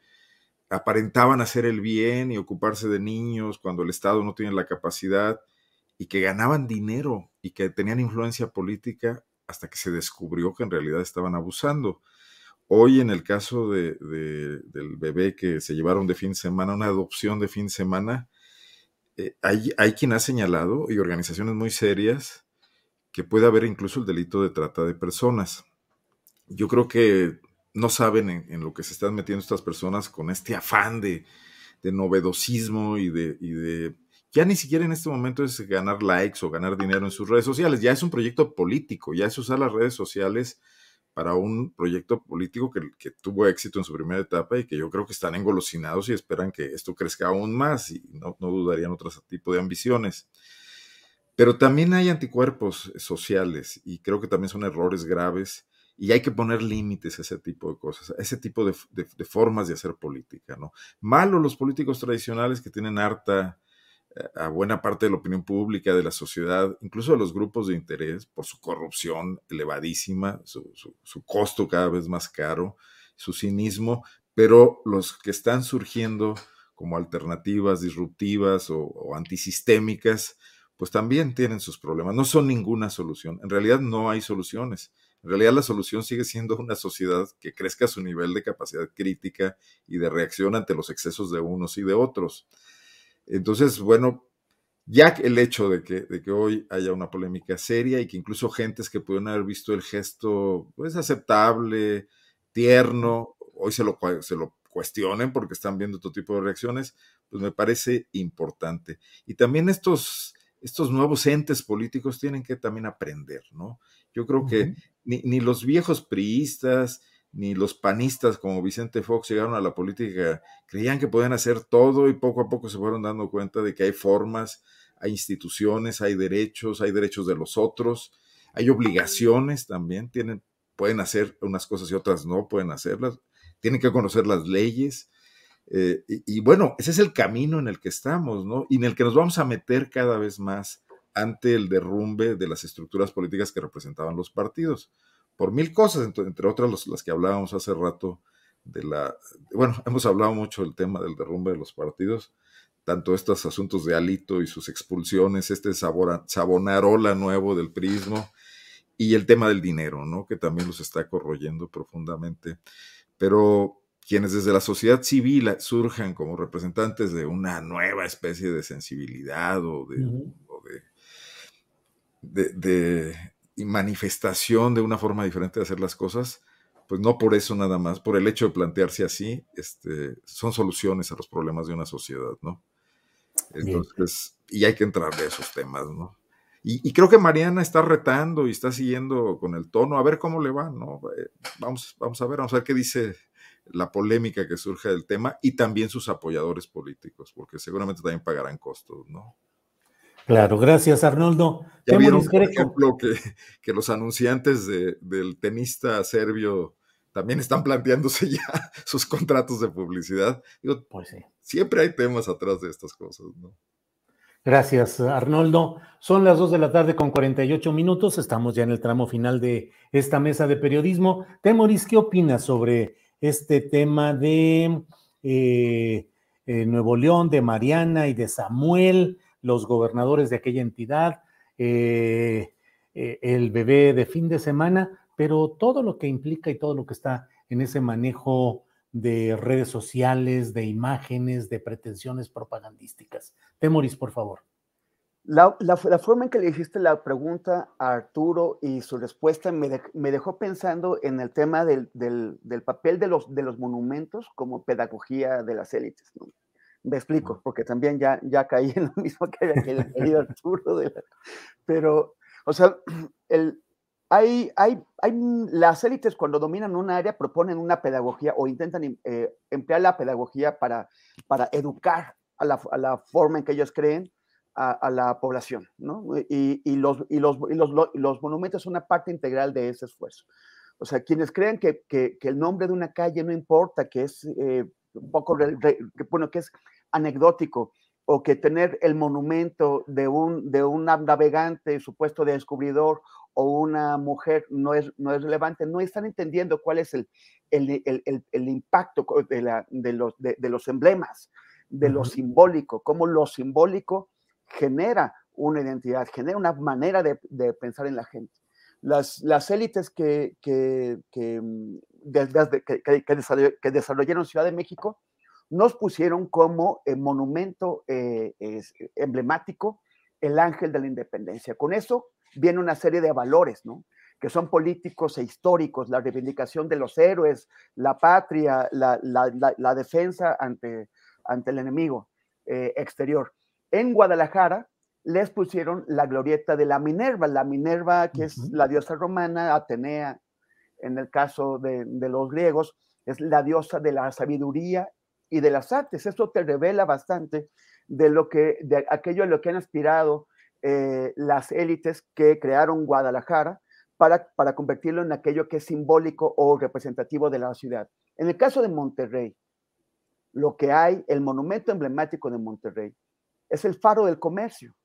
aparentaban hacer el bien y ocuparse de niños cuando el Estado no tiene la capacidad y que ganaban dinero y que tenían influencia política hasta que se descubrió que en realidad estaban abusando. Hoy en el caso de, del bebé que se llevaron de fin de semana, una adopción de fin de semana, eh, hay, hay quien ha señalado y organizaciones muy serias que puede haber incluso el delito de trata de personas. Yo creo que no saben en, lo que se están metiendo estas personas con este afán de, de novedosismo y de, y de ya ni siquiera en este momento es ganar likes o ganar dinero en sus redes sociales, ya es un proyecto político, ya es usar las redes sociales para un proyecto político que, tuvo éxito en su primera etapa y que yo creo que están engolosinados y esperan que esto crezca aún más y no, no dudarían otro tipo de ambiciones. Pero también hay anticuerpos sociales y creo que también son errores graves y hay que poner límites a ese tipo de cosas, a ese tipo de, de formas de hacer política, ¿no? Malo los políticos tradicionales que tienen harta a buena parte de la opinión pública, de la sociedad, incluso de los grupos de interés, por su corrupción elevadísima, su, costo cada vez más caro, su cinismo, pero los que están surgiendo como alternativas disruptivas o, antisistémicas, pues también tienen sus problemas. No son ninguna solución. En realidad no hay soluciones. En realidad la solución sigue siendo una sociedad que crezca su nivel de capacidad crítica y de reacción ante los excesos de unos y de otros. Entonces, bueno, ya el hecho de que, de que hoy haya una polémica seria y que incluso gentes que pudieron haber visto el gesto pues aceptable, tierno, hoy se lo, se lo cuestionen porque están viendo otro tipo de reacciones, pues me parece importante. Y también estos, estos nuevos entes políticos tienen que también aprender, ¿no? Yo creo que ni, ni, los viejos priistas, ni los panistas como Vicente Fox llegaron a la política, creían que podían hacer todo y poco a poco se fueron dando cuenta de que hay formas, hay instituciones, hay derechos, hay derechos de los otros, hay obligaciones también, tienen, pueden hacer unas cosas y otras no pueden hacerlas, tienen que conocer las leyes. Eh, y, y, bueno, ese es el camino en el que estamos, ¿no? Y en el que nos vamos a meter cada vez más ante el derrumbe de las estructuras políticas que representaban los partidos por mil cosas, entre, otras las que hablábamos hace rato de la, bueno, hemos hablado mucho del tema del derrumbe de los partidos, tanto estos asuntos de Alito y sus expulsiones, este sabor, sabonarola nuevo del prismo y el tema del dinero, ¿no? Que también los está corroyendo profundamente. Pero quienes desde la sociedad civil surjan como representantes de una nueva especie de sensibilidad o de, manifestación de una forma diferente de hacer las cosas, pues no por eso nada más, por el hecho de plantearse así, este, son soluciones a los problemas de una sociedad, ¿no? Entonces, y hay que entrar de esos temas, ¿no? Y, creo que Mariana está retando y está siguiendo con el tono, a ver cómo le va, ¿no? Eh, vamos, vamos a ver, vamos a ver qué dice la polémica que surge del tema y también sus apoyadores políticos, porque seguramente también pagarán costos, ¿no? Claro, gracias Arnoldo. Ya vieron, por ejemplo, que, que los anunciantes del tenista serbio también están planteándose ya sus contratos de publicidad. pues sí. Siempre hay temas atrás de estas cosas, ¿no? Gracias, Arnoldo. Son las 2 de la tarde con 48 minutos. Estamos ya en el tramo final de esta mesa de periodismo. Temoris, ¿qué opinas sobre este tema de eh, eh, Nuevo León, de Mariana y de Samuel, los gobernadores de aquella entidad, eh, el bebé de fin de semana, pero todo lo que implica y todo lo que está en ese manejo de redes sociales, de imágenes, de pretensiones propagandísticas. Temoris, por favor. La, forma en que le hiciste la pregunta a Arturo y su respuesta me, dejó pensando en el tema del, papel de los, de los monumentos como pedagogía de las élites. Me explico, porque también ya, ya caí en lo mismo que había querido Arturo. pero, o sea, el, hay, hay, hay, las élites cuando dominan un área proponen una pedagogía o intentan eh, emplear la pedagogía para, para educar a la, a la, forma en que ellos creen a, la población, ¿no? Y, y, los, y, los, y, los, los, monumentos son una parte integral de ese esfuerzo. O sea, quienes creen que, que, que el nombre de una calle no importa, que es eh, un poco, bueno, que es anecdótico, o que tener el monumento de un, de un navegante supuesto descubridor o una mujer no es, no es relevante, no están entendiendo cuál es el, el, impacto de, la, de, los, de, los emblemas, de lo simbólico, cómo lo simbólico genera una identidad, genera una manera de, pensar en la gente. Las, las élites que, que, que, mm, que, desarrollaron Ciudad de México nos pusieron como monumento eh, emblemático el ángel de la independencia. Con eso viene una serie de valores, ¿no? que son políticos e históricos, la reivindicación de los héroes, la patria, la, defensa ante, ante el enemigo eh, exterior. En Guadalajara les pusieron la glorieta de la Minerva, la Minerva que es la diosa romana, Atenea, en el caso de, los griegos, es la diosa de la sabiduría y de las artes. Eso te revela bastante de lo que, de aquello a lo que han aspirado eh, las élites que crearon Guadalajara para, para convertirlo en aquello que es simbólico o representativo de la ciudad. En el caso de Monterrey, lo que hay, el monumento emblemático de Monterrey, es el faro del comercio,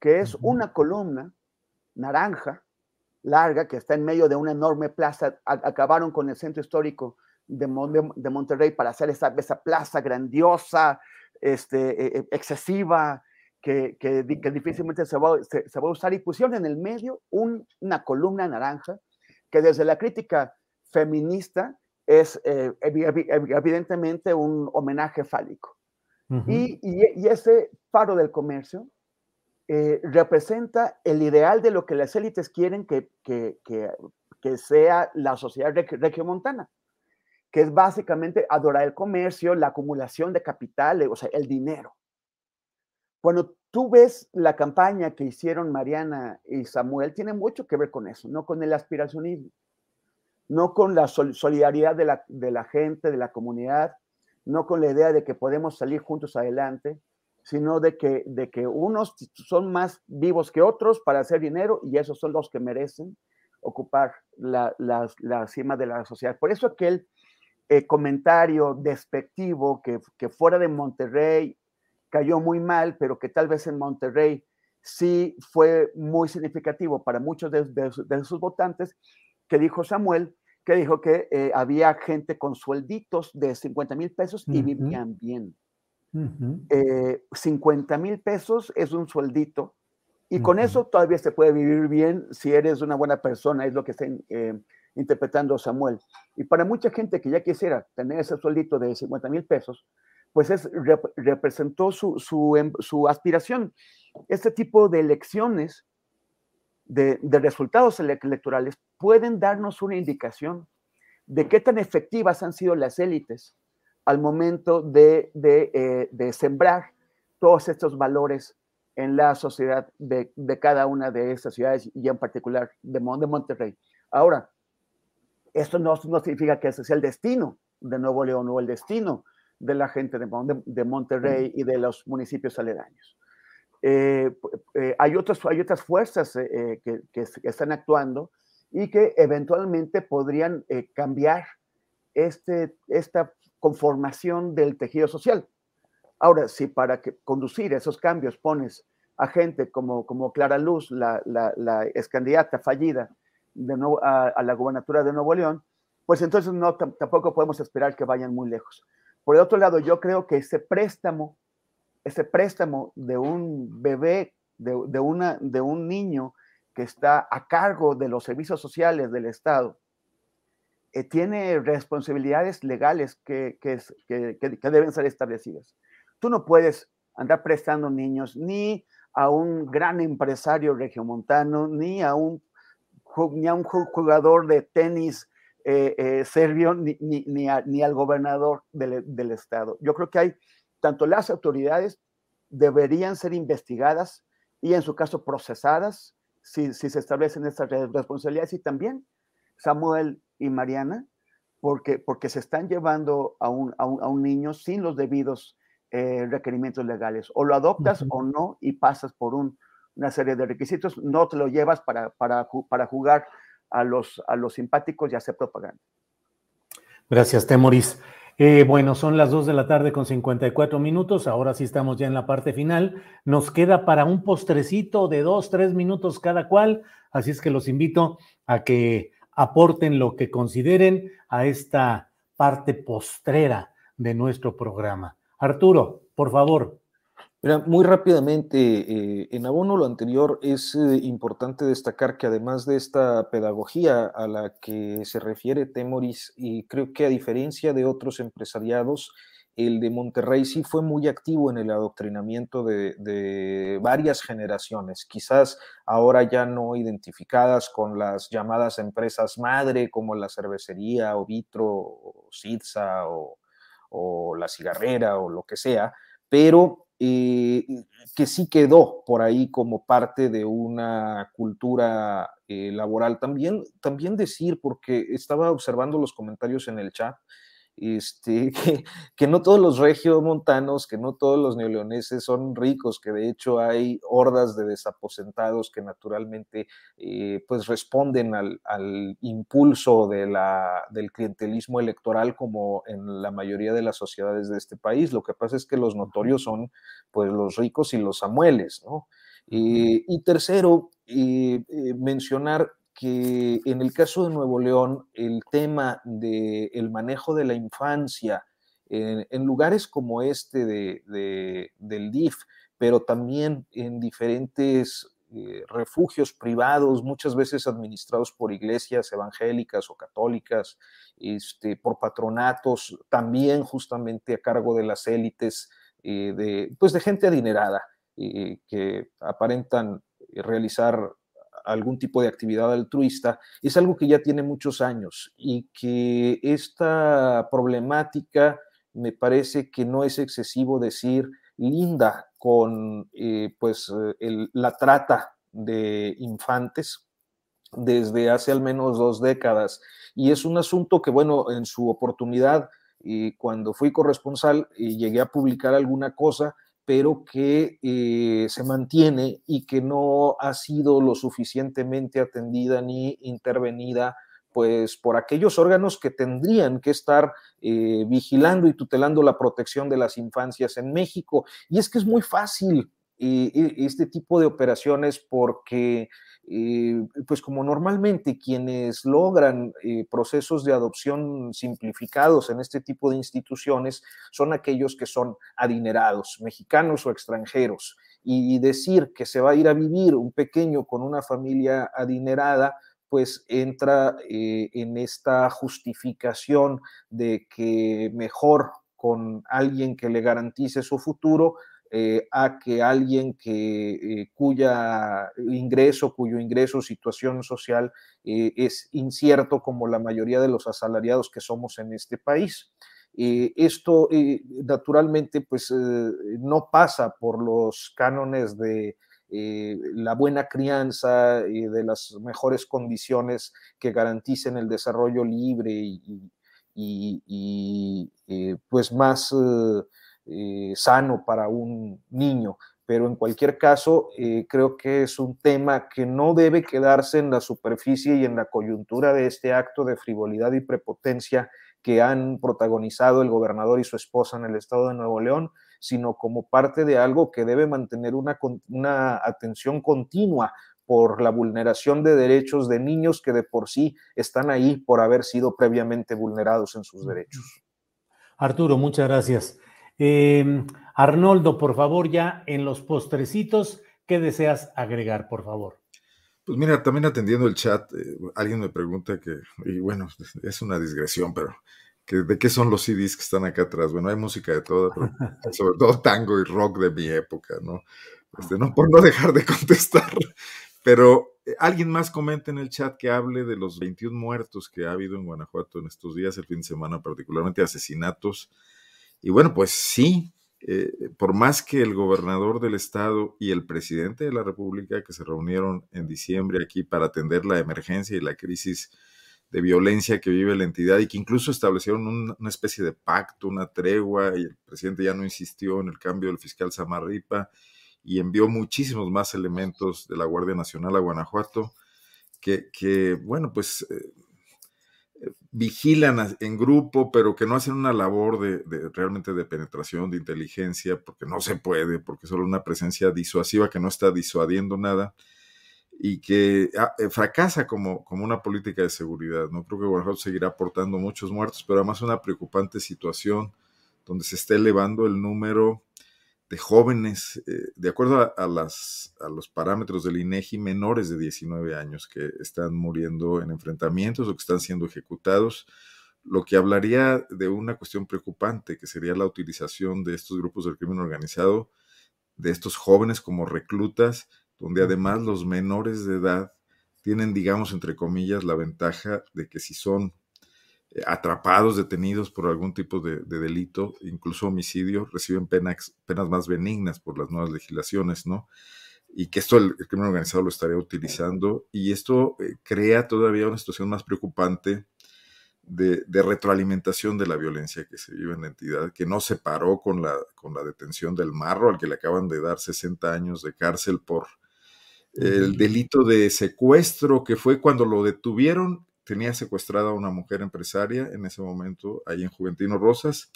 que es una columna naranja, larga, que está en medio de una enorme plaza. acabaron con el centro histórico de, de, Monterrey para hacer esa, esa plaza grandiosa, este, e, e, excesiva, que, que, difícilmente se va, se, va, a usar. Y pusieron en el medio una columna naranja que desde la crítica feminista es eh, evidentemente un homenaje fálico. y, y, ese faro del comercio eh, representa el ideal de lo que las élites quieren que, que, que sea la sociedad regiomontana, que es básicamente adorar el comercio, la acumulación de capital, o sea, el dinero. Cuando tú ves la campaña que hicieron Mariana y Samuel, tiene mucho que ver con eso, no con el aspiracionismo, no con la solidaridad de la, de la gente, de la comunidad, no con la idea de que podemos salir juntos adelante, sino de que, de que unos son más vivos que otros para hacer dinero y esos son los que merecen ocupar la, la, cima de la sociedad. Por eso aquel eh, comentario despectivo que, que, fuera de Monterrey cayó muy mal, pero que tal vez en Monterrey sí fue muy significativo para muchos de, sus votantes, que dijo Samuel, que dijo que eh, había gente con suelditos de 50 mil pesos y vivían bien. 50 eh, mil pesos es un sueldito y con eso todavía se puede vivir bien si eres una buena persona, es lo que está eh, interpretando a Samuel. Y para mucha gente que ya quisiera tener ese sueldito de 50 mil pesos, pues es, representó su, su, em, su, aspiración. Este tipo de elecciones, de, de resultados electorales, pueden darnos una indicación de qué tan efectivas han sido las élites al momento de, de, eh, de sembrar todos estos valores en la sociedad de, de, cada una de estas ciudades y en particular de, de Monterrey. Ahora, esto no, no, significa que ese sea el destino de Nuevo León o el destino de la gente de, de Monterrey y de los municipios aledaños. Eh, eh, hay, otras, hay otras fuerzas eh, que, que, están actuando y que eventualmente podrían cambiar este, esta conformación del tejido social. Ahora, si para que conducir esos cambios pones a gente como, como Clara Luz, la, la, la ex candidata fallida de nuevo, a, la gubernatura de Nuevo León, pues entonces no, tampoco podemos esperar que vayan muy lejos. Por el otro lado, yo creo que ese préstamo, ese préstamo de un bebé, de, de, una, de un niño que está a cargo de los servicios sociales del Estado, eh, tiene responsabilidades legales que, que, que, deben ser establecidas. Tú no puedes andar prestando niños ni a un gran empresario regiomontano, ni a un, ni a un jugador de tenis eh, eh, serbio, ni, ni, ni, a, ni, al gobernador del, del Estado. Yo creo que hay, tanto las autoridades deberían ser investigadas y en su caso procesadas si, si se establecen estas responsabilidades y también Samuel y Mariana, porque, porque se están llevando a un, a un, a un niño sin los debidos eh, requerimientos legales. O lo adoptas uh -huh. o no y pasas por un, una serie de requisitos, no te lo llevas para, para, para jugar a los, a los simpáticos y hacer propaganda. Gracias, Temoris. Eh, bueno, son las 2 de la tarde con 54 minutos. Ahora sí estamos ya en la parte final. Nos queda para un postrecito de dos, tres minutos cada cual. Así es que los invito a que aporten lo que consideren a esta parte postrera de nuestro programa. Arturo, por favor. Muy rápidamente, eh, en abono lo anterior, es eh, importante destacar que además de esta pedagogía a la que se refiere Temoris, y creo que a diferencia de otros empresariados, el de Monterrey sí fue muy activo en el adoctrinamiento de, varias generaciones, quizás ahora ya no identificadas con las llamadas empresas madre como la cervecería o Vitro o Sidsa o, o la cigarrera o lo que sea, pero eh, que sí quedó por ahí como parte de una cultura eh, laboral. También, también decir, porque estaba observando los comentarios en el chat, este, que, que, no todos los regiomontanos, que no todos los neoleoneses son ricos, que de hecho hay hordas de desaposentados que naturalmente eh, pues responden al, al impulso de la, del clientelismo electoral como en la mayoría de las sociedades de este país. Lo que pasa es que los notorios son pues los ricos y los samueles, ¿no? Eh, y tercero, eh, mencionar que en el caso de Nuevo León, el tema del de manejo de la infancia en, lugares como este de, del DIF, pero también en diferentes eh, refugios privados, muchas veces administrados por iglesias evangélicas o católicas, este, por patronatos, también justamente a cargo de las élites, eh, de, pues de gente adinerada, eh, que aparentan realizar algún tipo de actividad altruista, es algo que ya tiene muchos años y que esta problemática me parece que no es excesivo decir linda con eh, pues el, la trata de infantes desde hace al menos dos décadas y es un asunto que bueno en su oportunidad y cuando fui corresponsal y llegué a publicar alguna cosa pero que eh, se mantiene y que no ha sido lo suficientemente atendida ni intervenida pues por aquellos órganos que tendrían que estar eh, vigilando y tutelando la protección de las infancias en México. Y es que es muy fácil este tipo de operaciones porque eh, pues como normalmente quienes logran eh, procesos de adopción simplificados en este tipo de instituciones son aquellos que son adinerados, mexicanos o extranjeros. Y decir que se va a ir a vivir un pequeño con una familia adinerada, pues entra eh, en esta justificación de que mejor con alguien que le garantice su futuro eh, a que alguien que, eh, cuya ingreso, cuyo ingreso, situación social es incierto como la mayoría de los asalariados que somos en este país. esto naturalmente pues no pasa por los cánones de eh, la buena crianza y de las mejores condiciones que garanticen el desarrollo libre y, eh, pues más eh, sano para un niño. Pero en cualquier caso, creo que es un tema que no debe quedarse en la superficie y en la coyuntura de este acto de frivolidad y prepotencia que han protagonizado el gobernador y su esposa en el estado de Nuevo León, sino como parte de algo que debe mantener una, una atención continua por la vulneración de derechos de niños que de por sí están ahí por haber sido previamente vulnerados en sus derechos. Arturo, muchas gracias. Em, Arnoldo, por favor, ya en los postrecitos, ¿qué deseas agregar, por favor? Pues mira, también atendiendo el chat, eh, alguien me pregunta que, y bueno, es una digresión, pero ¿De qué son los CDs que están acá atrás? Bueno, hay música de todo, pero sobre todo tango y rock de mi época, ¿no? Este, no por no dejar de contestar, pero eh, alguien más comenta en el chat que hable de los 21 muertos que ha habido en Guanajuato en estos días, el fin de semana, particularmente asesinatos. Y bueno, pues sí, eh, por más que el gobernador del estado y el presidente de la República que se reunieron en diciembre aquí para atender la emergencia y la crisis de violencia que vive la entidad y que incluso establecieron una especie de pacto, una tregua, y el presidente ya no insistió en el cambio del fiscal Samarripa y envió muchísimos más elementos de la Guardia Nacional a Guanajuato que, que bueno, pues eh, vigilan en grupo, pero que no hacen una labor de, de, realmente de penetración, de inteligencia, porque no se puede, porque solo una presencia disuasiva que no está disuadiendo nada y que ah, eh, fracasa como, como una política de seguridad. No creo que Guanajuato seguirá aportando muchos muertos, pero además una preocupante situación donde se está elevando el número de jóvenes, eh, de acuerdo a, las, a los parámetros del INEGI, menores de 19 años que están muriendo en enfrentamientos o que están siendo ejecutados, lo que hablaría de una cuestión preocupante, que sería la utilización de estos grupos del crimen organizado, de estos jóvenes como reclutas, donde además los menores de edad tienen, digamos, entre comillas, la ventaja de que si son atrapados, detenidos por algún tipo de, delito, incluso homicidio, reciben penas, penas más benignas por las nuevas legislaciones, ¿no? Y que esto el, crimen organizado lo estaría utilizando y esto eh, crea todavía una situación más preocupante de, de, retroalimentación de la violencia que se vive en la entidad, que no se paró con la, con la detención del marro, al que le acaban de dar 60 años de cárcel por el delito de secuestro, que fue cuando lo detuvieron, tenía secuestrada a una mujer empresaria en ese momento, ahí en Juventino Rosas,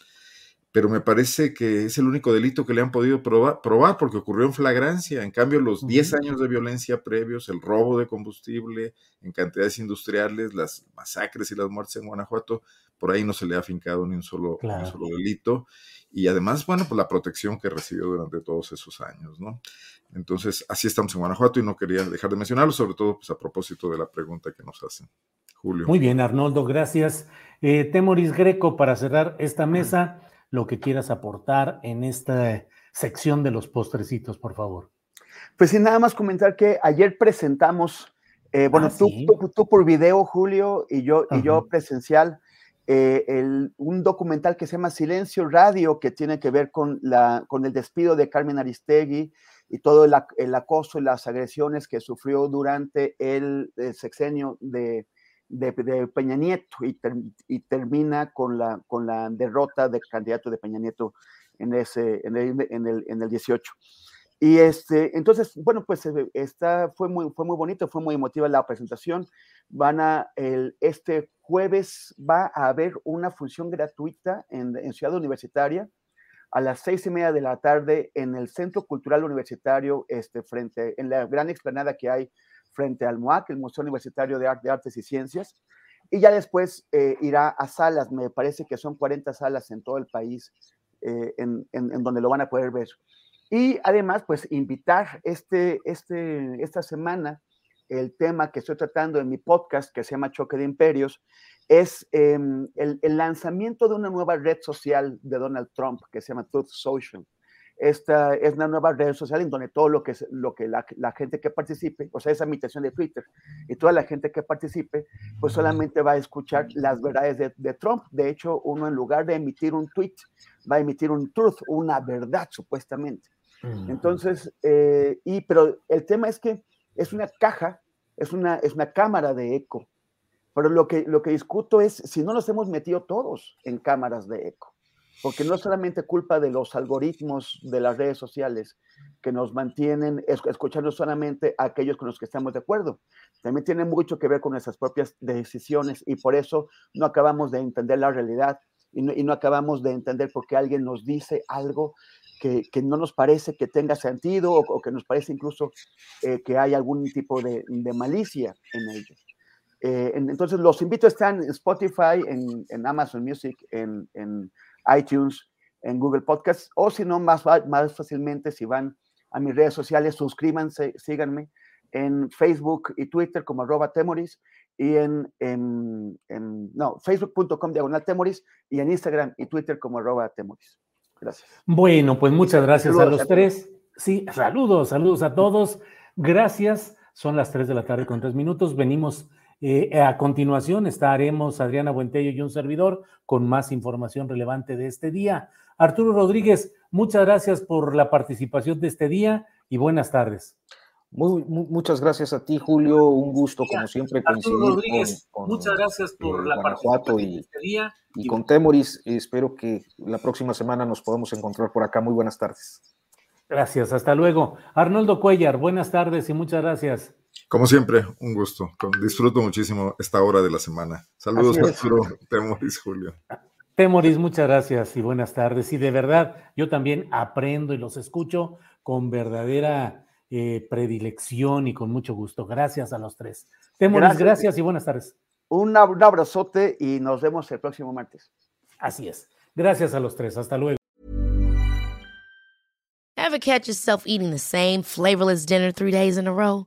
pero me parece que es el único delito que le han podido probar, probar porque ocurrió en flagrancia. En cambio, los 10 años de violencia previos, el robo de combustible en cantidades industriales, las masacres y las muertes en Guanajuato, por ahí no se le ha afincado ni un solo, un solo delito. Y además, bueno, pues la protección que recibió durante todos esos años, ¿no? Entonces, así estamos en Guanajuato y no quería dejar de mencionarlo, sobre todo pues, a propósito de la pregunta que nos hacen. Julio. Muy bien, Arnoldo, gracias. Eh, Temoris Greco, para cerrar esta mesa, lo que quieras aportar en esta sección de los postrecitos, por favor. Pues sin nada más comentar que ayer presentamos, eh, bueno, ah, tú, tú, por video, Julio, y yo, y yo presencial, eh, el, un documental que se llama Silencio Radio, que tiene que ver con, la, con el despido de Carmen Aristegui y todo el, acoso y las agresiones que sufrió durante el, sexenio de, de, Peña Nieto y, termina con la, con la derrota del candidato de Peña Nieto en, ese, en, el, en, el, en el 18. Y este, entonces, bueno, pues eh, esta fue muy, fue muy bonito, fue muy emotiva la presentación. Van a, el, este jueves va a haber una función gratuita en, en Ciudad Universitaria a las seis y media de la tarde en el Centro Cultural Universitario, este, frente, en la gran explanada que hay frente al MUAC, el Museo Universitario de, Artes y Ciencias. Y ya después eh, irá a salas, me parece que son 40 salas en todo el país eh, en, en, donde lo van a poder ver. Y además, pues invitar este, este, esta semana el tema que estoy tratando en mi podcast que se llama Choque de Imperios es em, el, lanzamiento de una nueva red social de Donald Trump que se llama Truth Social. Esta es una nueva red social en donde todo lo que, lo que la, gente que participe, o sea, esa imitación de Twitter, y toda la gente que participe, pues solamente va a escuchar las verdades de, Trump. De hecho, uno en lugar de emitir un tweet, va a emitir un truth, una verdad supuestamente. Entonces, eh, y, pero el tema es que es una caja, es una, es una cámara de eco. Pero lo que, lo que discuto es si no nos hemos metido todos en cámaras de eco porque no es solamente culpa de los algoritmos de las redes sociales que nos mantienen escuchando solamente a aquellos con los que estamos de acuerdo, también tiene mucho que ver con nuestras propias decisiones y por eso no acabamos de entender la realidad y no, acabamos de entender por qué alguien nos dice algo que, no nos parece que tenga sentido o, que nos parece incluso eh, que hay algún tipo de, malicia en ello. Eh, entonces, los invito a estar en Spotify, en, Amazon Music, en iTunes, en Google Podcasts, o si no, más, más fácilmente, si van a mis redes sociales, suscríbanse, síganme en Facebook y Twitter como arroba temoris y en, en, no, facebook.com diagonal temoris y en Instagram y Twitter como arroba temoris. Gracias. Bueno, pues muchas gracias a los tres. Sí, saludos, saludos a todos. Gracias. Son las tres de la tarde con tres minutos. Venimos eh, a continuación estaremos Adriana Buentello y un servidor con más información relevante de este día. Arturo Rodríguez, muchas gracias por la participación de este día y buenas tardes. Muy, muchas gracias a ti, Julio. Un gusto, como siempre, coincidir Rodríguez, con, muchas gracias por eh, la participación y, de este día. Y, con Temoris, espero que la próxima semana nos podamos encontrar por acá. Muy buenas tardes. Gracias, hasta luego. Arnoldo Cuellar, buenas tardes y muchas gracias. Como siempre, un gusto. Disfruto muchísimo esta hora de la semana. Saludos, Arturo, Temoris, Julio. Temoris, muchas gracias y buenas tardes. Y de verdad, yo también aprendo y los escucho con verdadera eh, predilección y con mucho gusto. Gracias a los tres. Temoris, gracias, y buenas tardes. Un abrazote y nos vemos el próximo martes. Así es. Gracias a los tres. Hasta luego. Ever catch yourself eating the same flavorless dinner three days in a row?